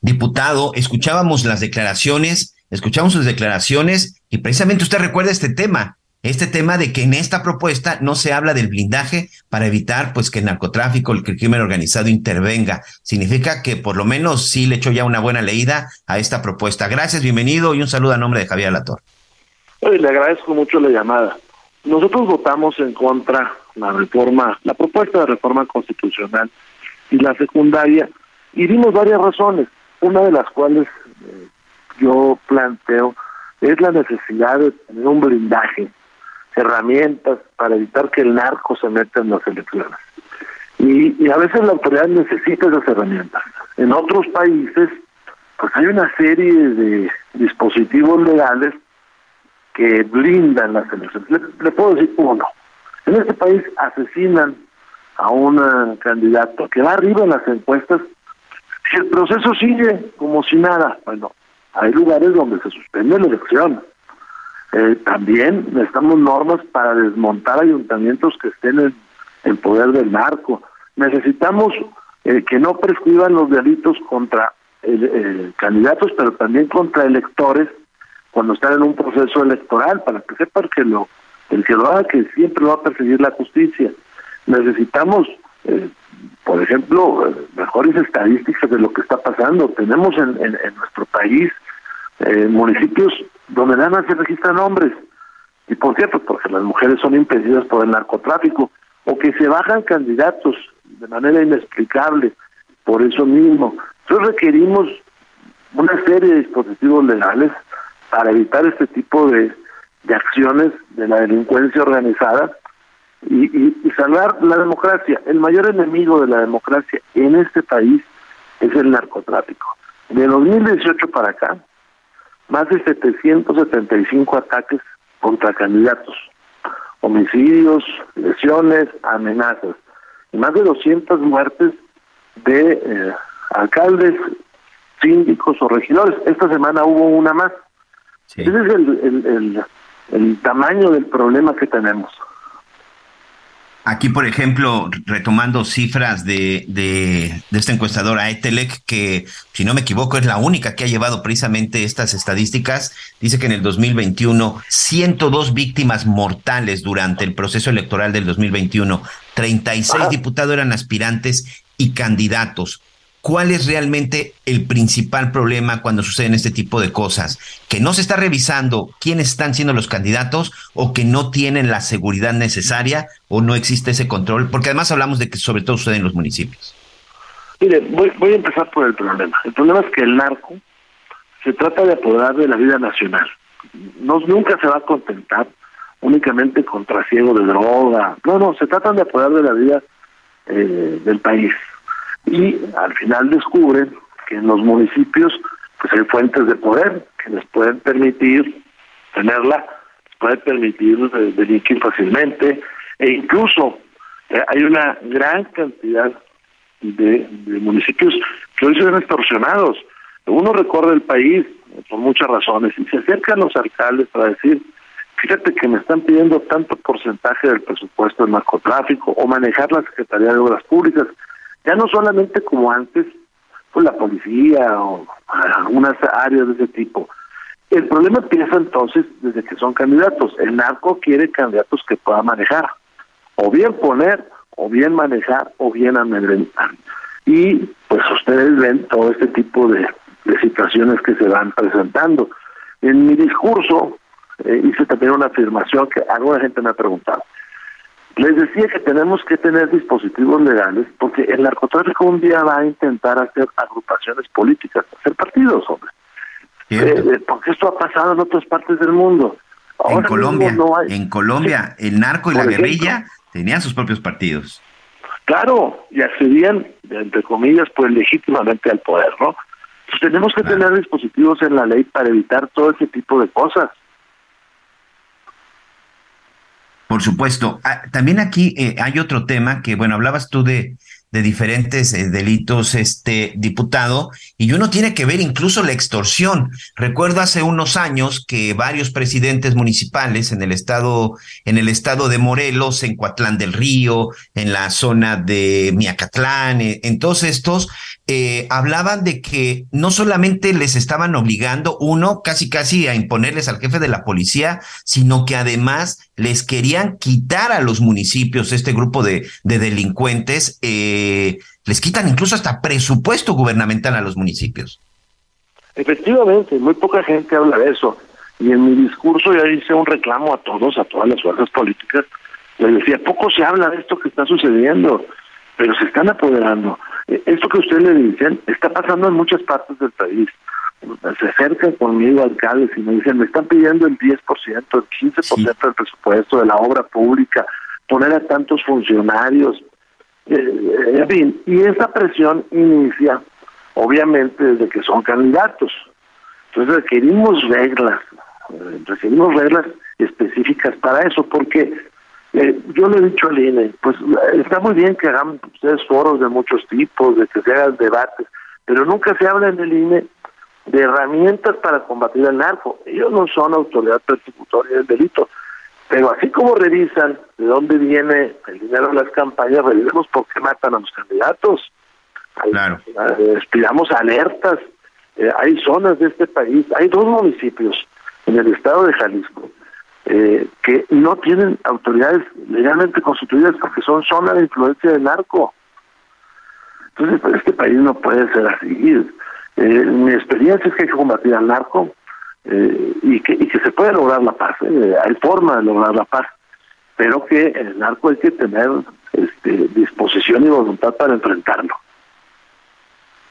diputado, escuchábamos las declaraciones, escuchamos sus declaraciones y precisamente usted recuerda este tema, este tema de que en esta propuesta no se habla del blindaje para evitar pues que el narcotráfico, el crimen organizado intervenga. Significa que por lo menos sí le echó ya una buena leída a esta propuesta. Gracias, bienvenido y un saludo a nombre de Javier Lator. le agradezco mucho la llamada. Nosotros votamos en contra la reforma, la propuesta de reforma constitucional y la secundaria y dimos varias razones una de las cuales eh, yo planteo es la necesidad de tener un blindaje, herramientas para evitar que el narco se meta en las elecciones. Y, y a veces la autoridad necesita esas herramientas. En otros países, pues hay una serie de dispositivos legales que blindan las elecciones. Le, le puedo decir uno. En este país asesinan a un candidato que va arriba en las encuestas si el proceso sigue como si nada, bueno, hay lugares donde se suspende la elección. Eh, también necesitamos normas para desmontar ayuntamientos que estén en, poder del narco. Necesitamos eh, que no prescriban los delitos contra candidatos, pero también contra electores cuando están en un proceso electoral, para que sepan que lo, el que lo haga, que siempre va a perseguir la justicia. Necesitamos eh, por ejemplo, mejores estadísticas de lo que está pasando. Tenemos en, nuestro país eh, municipios donde nada más se registran hombres. Y por cierto, porque las mujeres son impedidas por el narcotráfico, o que se bajan candidatos de manera inexplicable por eso mismo. Entonces requerimos una serie de dispositivos legales para evitar este tipo de acciones de la delincuencia organizada y, salvar la democracia. El mayor enemigo de la democracia en este país es el narcotráfico. De 2018 para acá, más de 775 ataques contra candidatos, homicidios, lesiones, amenazas, y más de 200 muertes de eh, alcaldes, síndicos o regidores. Esta semana hubo una más. Ese es el, el tamaño del problema que tenemos. Aquí, por ejemplo, retomando cifras de, de, de esta encuestadora Etelec, que si no me equivoco es la única que ha llevado precisamente estas estadísticas, dice que en el 2021 102 víctimas mortales durante el proceso electoral del 2021, 36 diputados eran aspirantes y candidatos. ¿Cuál es realmente el principal problema cuando suceden este tipo de cosas? Que no se está revisando quiénes están siendo los candidatos o que no tienen la seguridad necesaria o no existe ese control, porque además hablamos de que sobre todo sucede en los municipios. Mire, voy, voy a empezar por el problema. El problema es que el narco se trata de apoderar de la vida nacional. No, nunca se va a contentar únicamente con trasiego de droga. No, no, se tratan de apoderar de la vida eh, del país y al final descubren que en los municipios pues hay fuentes de poder que les pueden permitir tenerla, les pueden permitir eh, delinquir fácilmente e incluso eh, hay una gran cantidad de, municipios que hoy son extorsionados. Uno recorre el país eh, por muchas razones y se acercan los alcaldes para decir, fíjate que me están pidiendo tanto porcentaje del presupuesto del narcotráfico o manejar la Secretaría de Obras Públicas ya no solamente como antes, pues la policía o algunas áreas de ese tipo. El problema empieza entonces desde que son candidatos. El narco quiere candidatos que puedan manejar, o bien poner, o bien manejar, o bien amedrentar. Y pues ustedes ven todo este tipo de, situaciones que se van presentando. En mi discurso eh, hice también una afirmación que alguna gente me ha preguntado. Les decía que tenemos que tener dispositivos legales porque el narcotráfico un día va a intentar hacer agrupaciones políticas, hacer partidos, hombre. Eh, eh, porque esto ha pasado en otras partes del mundo. en Colombia, en Colombia, el narco y la guerrilla tenían sus propios partidos. Claro, y accedían, entre comillas, pues legítimamente al poder, ¿no? Pues tenemos que tener dispositivos en la ley para evitar todo ese tipo de cosas. Por supuesto. Ah, también aquí eh, hay otro tema que, bueno, hablabas tú de, de diferentes eh, delitos, este diputado, y uno tiene que ver incluso la extorsión. Recuerdo hace unos años que varios presidentes municipales en el estado, en el estado de Morelos, en Coatlán del Río, en la zona de Miacatlán, eh, en todos estos, eh, hablaban de que no solamente les estaban obligando, uno, casi casi a imponerles al jefe de la policía, sino que además les querían quitar a los municipios, este grupo de, de delincuentes, eh, les quitan incluso hasta presupuesto gubernamental a los municipios. Efectivamente, muy poca gente habla de eso. Y en mi discurso ya hice un reclamo a todos, a todas las fuerzas políticas. Les decía, poco se habla de esto que está sucediendo, pero se están apoderando. Esto que ustedes le dicen está pasando en muchas partes del país. Se acercan conmigo alcaldes y me dicen, me están pidiendo el 10%, el 15% del presupuesto de la obra pública, poner a tantos funcionarios. Eh, eh, en fin, y esa presión inicia, obviamente, desde que son candidatos. Entonces requerimos reglas, eh, requerimos reglas específicas para eso, porque eh, yo le he dicho al INE, pues está muy bien que hagan ustedes foros de muchos tipos, de que se hagan debates, pero nunca se habla en el INE de herramientas para combatir el narco. Ellos no son autoridad persecutoria del delito, pero así como revisan de dónde viene el dinero de las campañas, revisemos por qué matan a los candidatos. Claro. Expidamos alertas. Eh, hay zonas de este país, hay dos municipios en el estado de Jalisco eh, que no tienen autoridades legalmente constituidas porque son zonas de influencia del narco. Entonces, pues, este país no puede ser así. Eh, mi experiencia es que hay que combatir al narco eh, y, que, y que se puede lograr la paz. eh, hay forma de lograr la paz, pero que el narco hay que tener este, disposición y voluntad para enfrentarlo.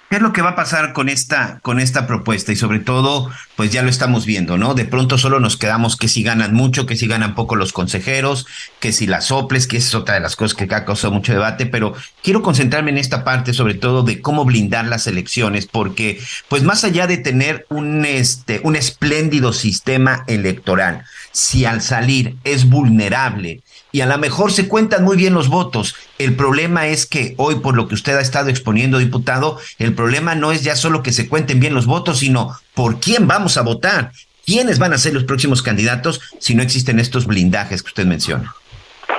¿Qué es lo que va a pasar con esta, con esta propuesta? Y sobre todo, pues ya lo estamos viendo, ¿no? De pronto solo nos quedamos que si ganan mucho, que si ganan poco los consejeros, que si las soples, que es otra de las cosas que ha causado mucho debate, pero quiero concentrarme en esta parte, sobre todo de cómo blindar las elecciones, porque, pues más allá de tener un, este, un espléndido sistema electoral, si al salir es vulnerable y a lo mejor se cuentan muy bien los votos. El problema es que hoy, por lo que usted ha estado exponiendo, diputado, el problema no es ya solo que se cuenten bien los votos, sino por quién vamos a votar, quiénes van a ser los próximos candidatos si no existen estos blindajes que usted menciona.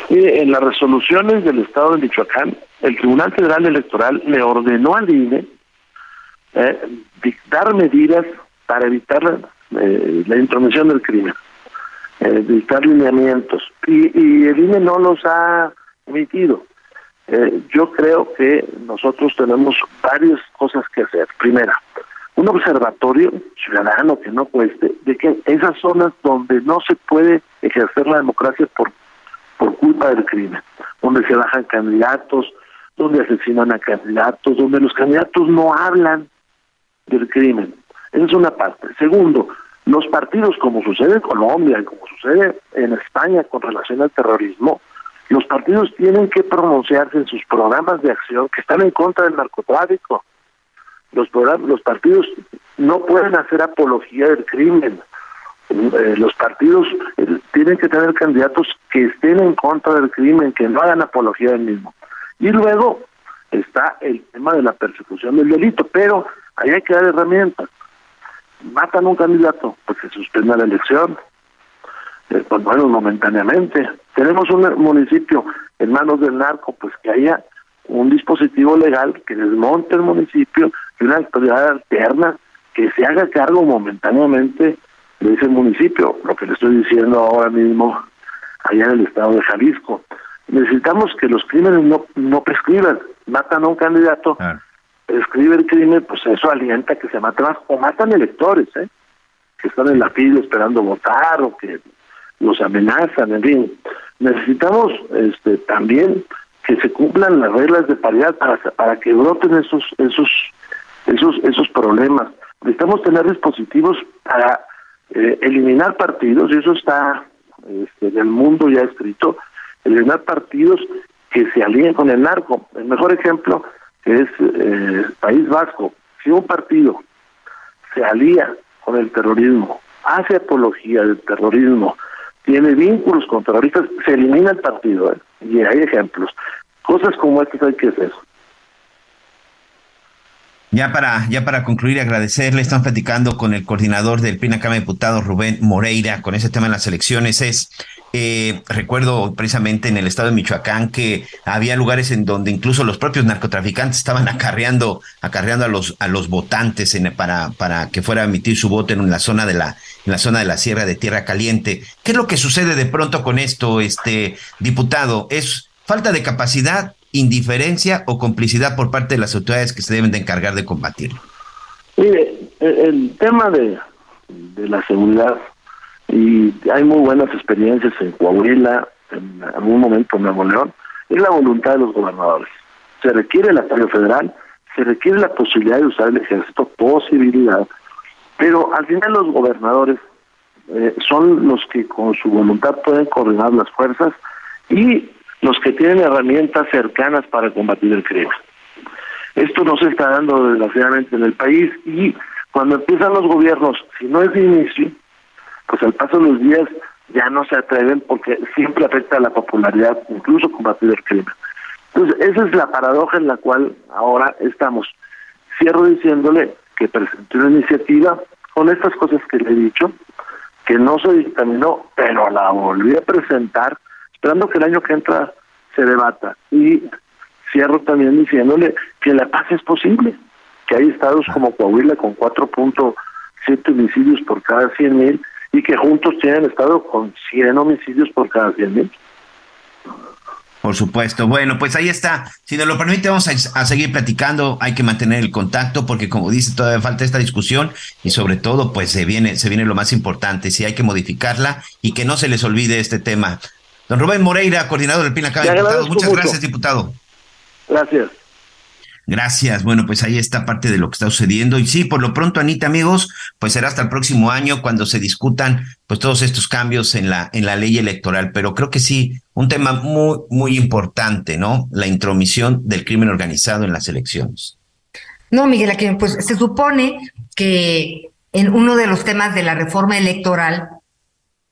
Mire, en las resoluciones del Estado de Michoacán, el Tribunal Federal Electoral le ordenó al INE eh, dictar medidas para evitar eh, la intromisión del crimen, eh, dictar lineamientos, y, y el INE no los ha emitido. Eh, yo creo que nosotros tenemos varias cosas que hacer. Primera, un observatorio ciudadano que no cueste de que esas zonas donde no se puede ejercer la democracia por por culpa del crimen, donde se bajan candidatos, donde asesinan a candidatos, donde los candidatos no hablan del crimen. Esa es una parte. Segundo, los partidos, como sucede en Colombia y como sucede en España con relación al terrorismo, los partidos tienen que pronunciarse en sus programas de acción que están en contra del narcotráfico. Los, los partidos no pueden hacer apología del crimen. Eh, los partidos eh, tienen que tener candidatos que estén en contra del crimen, que no hagan apología del mismo. Y luego está el tema de la persecución del delito, pero ahí hay que dar herramientas. Matan a un candidato, pues se suspende la elección, eh, pues bueno, momentáneamente. Tenemos un municipio en manos del narco, pues que haya un dispositivo legal que desmonte el municipio y una autoridad alterna que se haga cargo momentáneamente de ese municipio, lo que le estoy diciendo ahora mismo allá en el estado de Jalisco. Necesitamos que los crímenes no, no prescriban, matan a un candidato, prescribe el crimen, pues eso alienta que se mate más, o matan electores, ¿eh? que están en la fila esperando votar o que los amenazan, en fin. Necesitamos este también que se cumplan las reglas de paridad para, para que broten esos, esos, esos, esos problemas. Necesitamos tener dispositivos para eh, eliminar partidos, y eso está este, en el mundo ya escrito, eliminar partidos que se alíen con el narco. El mejor ejemplo es eh, País Vasco. Si un partido se alía con el terrorismo, hace apología del terrorismo, tiene vínculos con terroristas, se elimina el partido. ¿eh? Y hay ejemplos. Cosas como estas hay que hacer. Ya para, ya para concluir, agradecerle, estamos platicando con el coordinador del PINA Cámara de Diputados, Rubén Moreira, con ese tema de las elecciones. Es, eh, recuerdo precisamente en el estado de Michoacán que había lugares en donde incluso los propios narcotraficantes estaban acarreando, acarreando a los, a los votantes para, para que fuera a emitir su voto en la zona de la, en la zona de la Sierra de Tierra Caliente. ¿Qué es lo que sucede de pronto con esto, este diputado? ¿Es falta de capacidad? Indiferencia o complicidad por parte de las autoridades que se deben de encargar de combatirlo? Mire, el tema de, de la seguridad, y hay muy buenas experiencias en Coahuila, en algún momento en Nuevo León, es la voluntad de los gobernadores. Se requiere el apoyo federal, se requiere la posibilidad de usar el ejército, posibilidad, pero al final los gobernadores eh, son los que con su voluntad pueden coordinar las fuerzas y los que tienen herramientas cercanas para combatir el crimen. Esto no se está dando desgraciadamente en el país y cuando empiezan los gobiernos, si no es de inicio, pues al paso de los días ya no se atreven porque siempre afecta a la popularidad, incluso combatir el crimen. Entonces, esa es la paradoja en la cual ahora estamos. Cierro diciéndole que presenté una iniciativa con estas cosas que le he dicho, que no se dictaminó, pero la volví a presentar esperando que el año que entra se debata. Y cierro también diciéndole que la paz es posible, que hay estados como Coahuila con 4.7 homicidios por cada 100 mil y que juntos tienen estado con 100 homicidios por cada 100 mil. Por supuesto. Bueno, pues ahí está. Si nos lo permite, vamos a, seguir platicando. Hay que mantener el contacto porque, como dice, todavía falta esta discusión y sobre todo, pues se viene, se viene lo más importante. Si hay que modificarla y que no se les olvide este tema. Don Rubén Moreira, coordinador del PINACA, diputado. Muchas gracias, diputado. Gracias. Gracias. Bueno, pues ahí está parte de lo que está sucediendo. Y sí, por lo pronto, Anita, amigos, pues será hasta el próximo año cuando se discutan pues todos estos cambios en la, en la ley electoral. Pero creo que sí, un tema muy, muy importante, ¿no? La intromisión del crimen organizado en las elecciones. No, Miguel, aquí pues se supone que en uno de los temas de la reforma electoral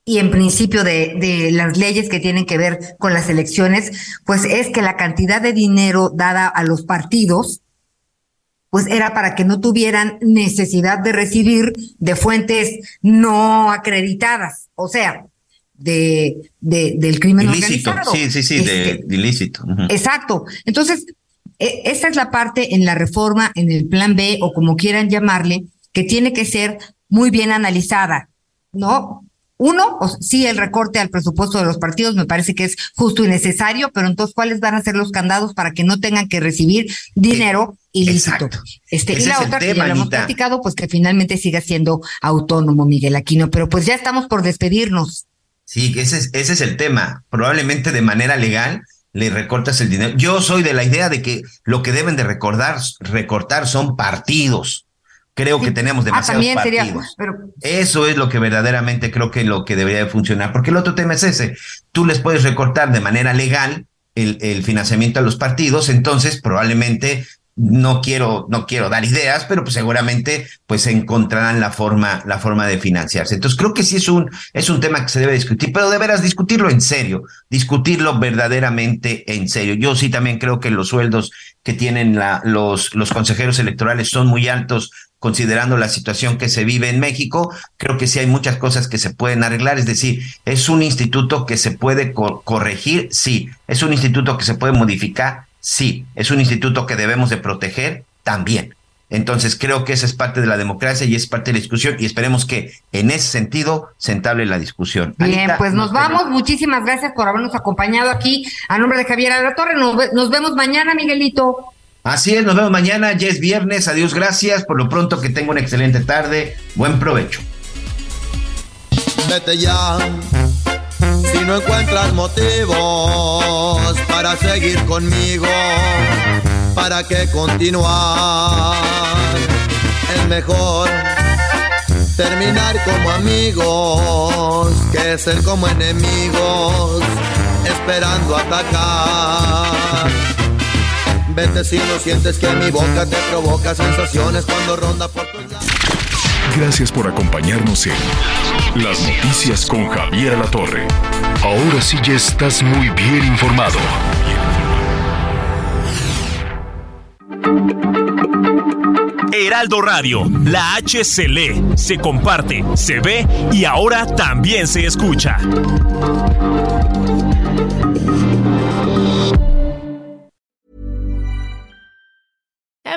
y en principio de, de, las leyes que tienen que ver con las elecciones, pues es que la cantidad de dinero dada a los partidos, pues era para que no tuvieran necesidad de recibir de fuentes no acreditadas, o sea, de, de del crimen ilícito. organizado. Sí, sí, sí, de, Este, ilícito. Exacto. Entonces, e- esa es la parte en la reforma, en el plan B o como quieran llamarle, que tiene que ser muy bien analizada, ¿no? Uno, o sí, el recorte al presupuesto de los partidos me parece que es justo y necesario, pero entonces, ¿cuáles van a ser los candados para que no tengan que recibir dinero ilícito? Este, y la otra, que ya lo hemos platicado, pues que finalmente siga siendo autónomo Miguel Aquino, pero pues ya estamos por despedirnos. Sí, ese es, ese es el tema. Probablemente de manera legal le recortas el dinero. Yo soy de la idea de que lo que deben de recordar, recortar son partidos. Creo que tenemos Ah, demasiados también sería, partidos. pero Eso es lo que verdaderamente creo que lo que debería de funcionar, porque el otro tema es ese. Tú les puedes recortar de manera legal el, el financiamiento a los partidos, entonces probablemente no quiero, no quiero dar ideas, pero pues seguramente pues encontrarán la forma, la forma de financiarse. Entonces creo que sí es un, es un tema que se debe discutir, pero de veras discutirlo en serio, discutirlo verdaderamente en serio. Yo sí también creo que los sueldos que tienen la, los, los consejeros electorales son muy altos considerando la situación que se vive en México, creo que sí hay muchas cosas que se pueden arreglar, es decir, es un instituto que se puede co- corregir, sí, es un instituto que se puede modificar, sí, es un instituto que debemos de proteger también. Entonces creo que esa es parte de la democracia y es parte de la discusión y esperemos que en ese sentido se entable la discusión. Bien, Anita, pues nos vamos. Muchísimas gracias por habernos acompañado aquí. A nombre de Javier Alatorre, nos, nos vemos mañana, Miguelito. Así es, nos vemos mañana, ya es viernes, adiós, gracias, por lo pronto que tenga una excelente tarde, buen provecho. Vete ya. Si no encuentras motivos para seguir conmigo, ¿para qué continuar? Es mejor terminar como amigos que ser como enemigos, esperando atacar. Vete si no sientes que mi boca te provoca sensaciones cuando ronda por tus labios. Gracias por acompañarnos en Las Noticias con Javier La Torre. Ahora sí ya estás muy bien informado. Heraldo Radio, la H se lee, se comparte, se ve y ahora también se escucha.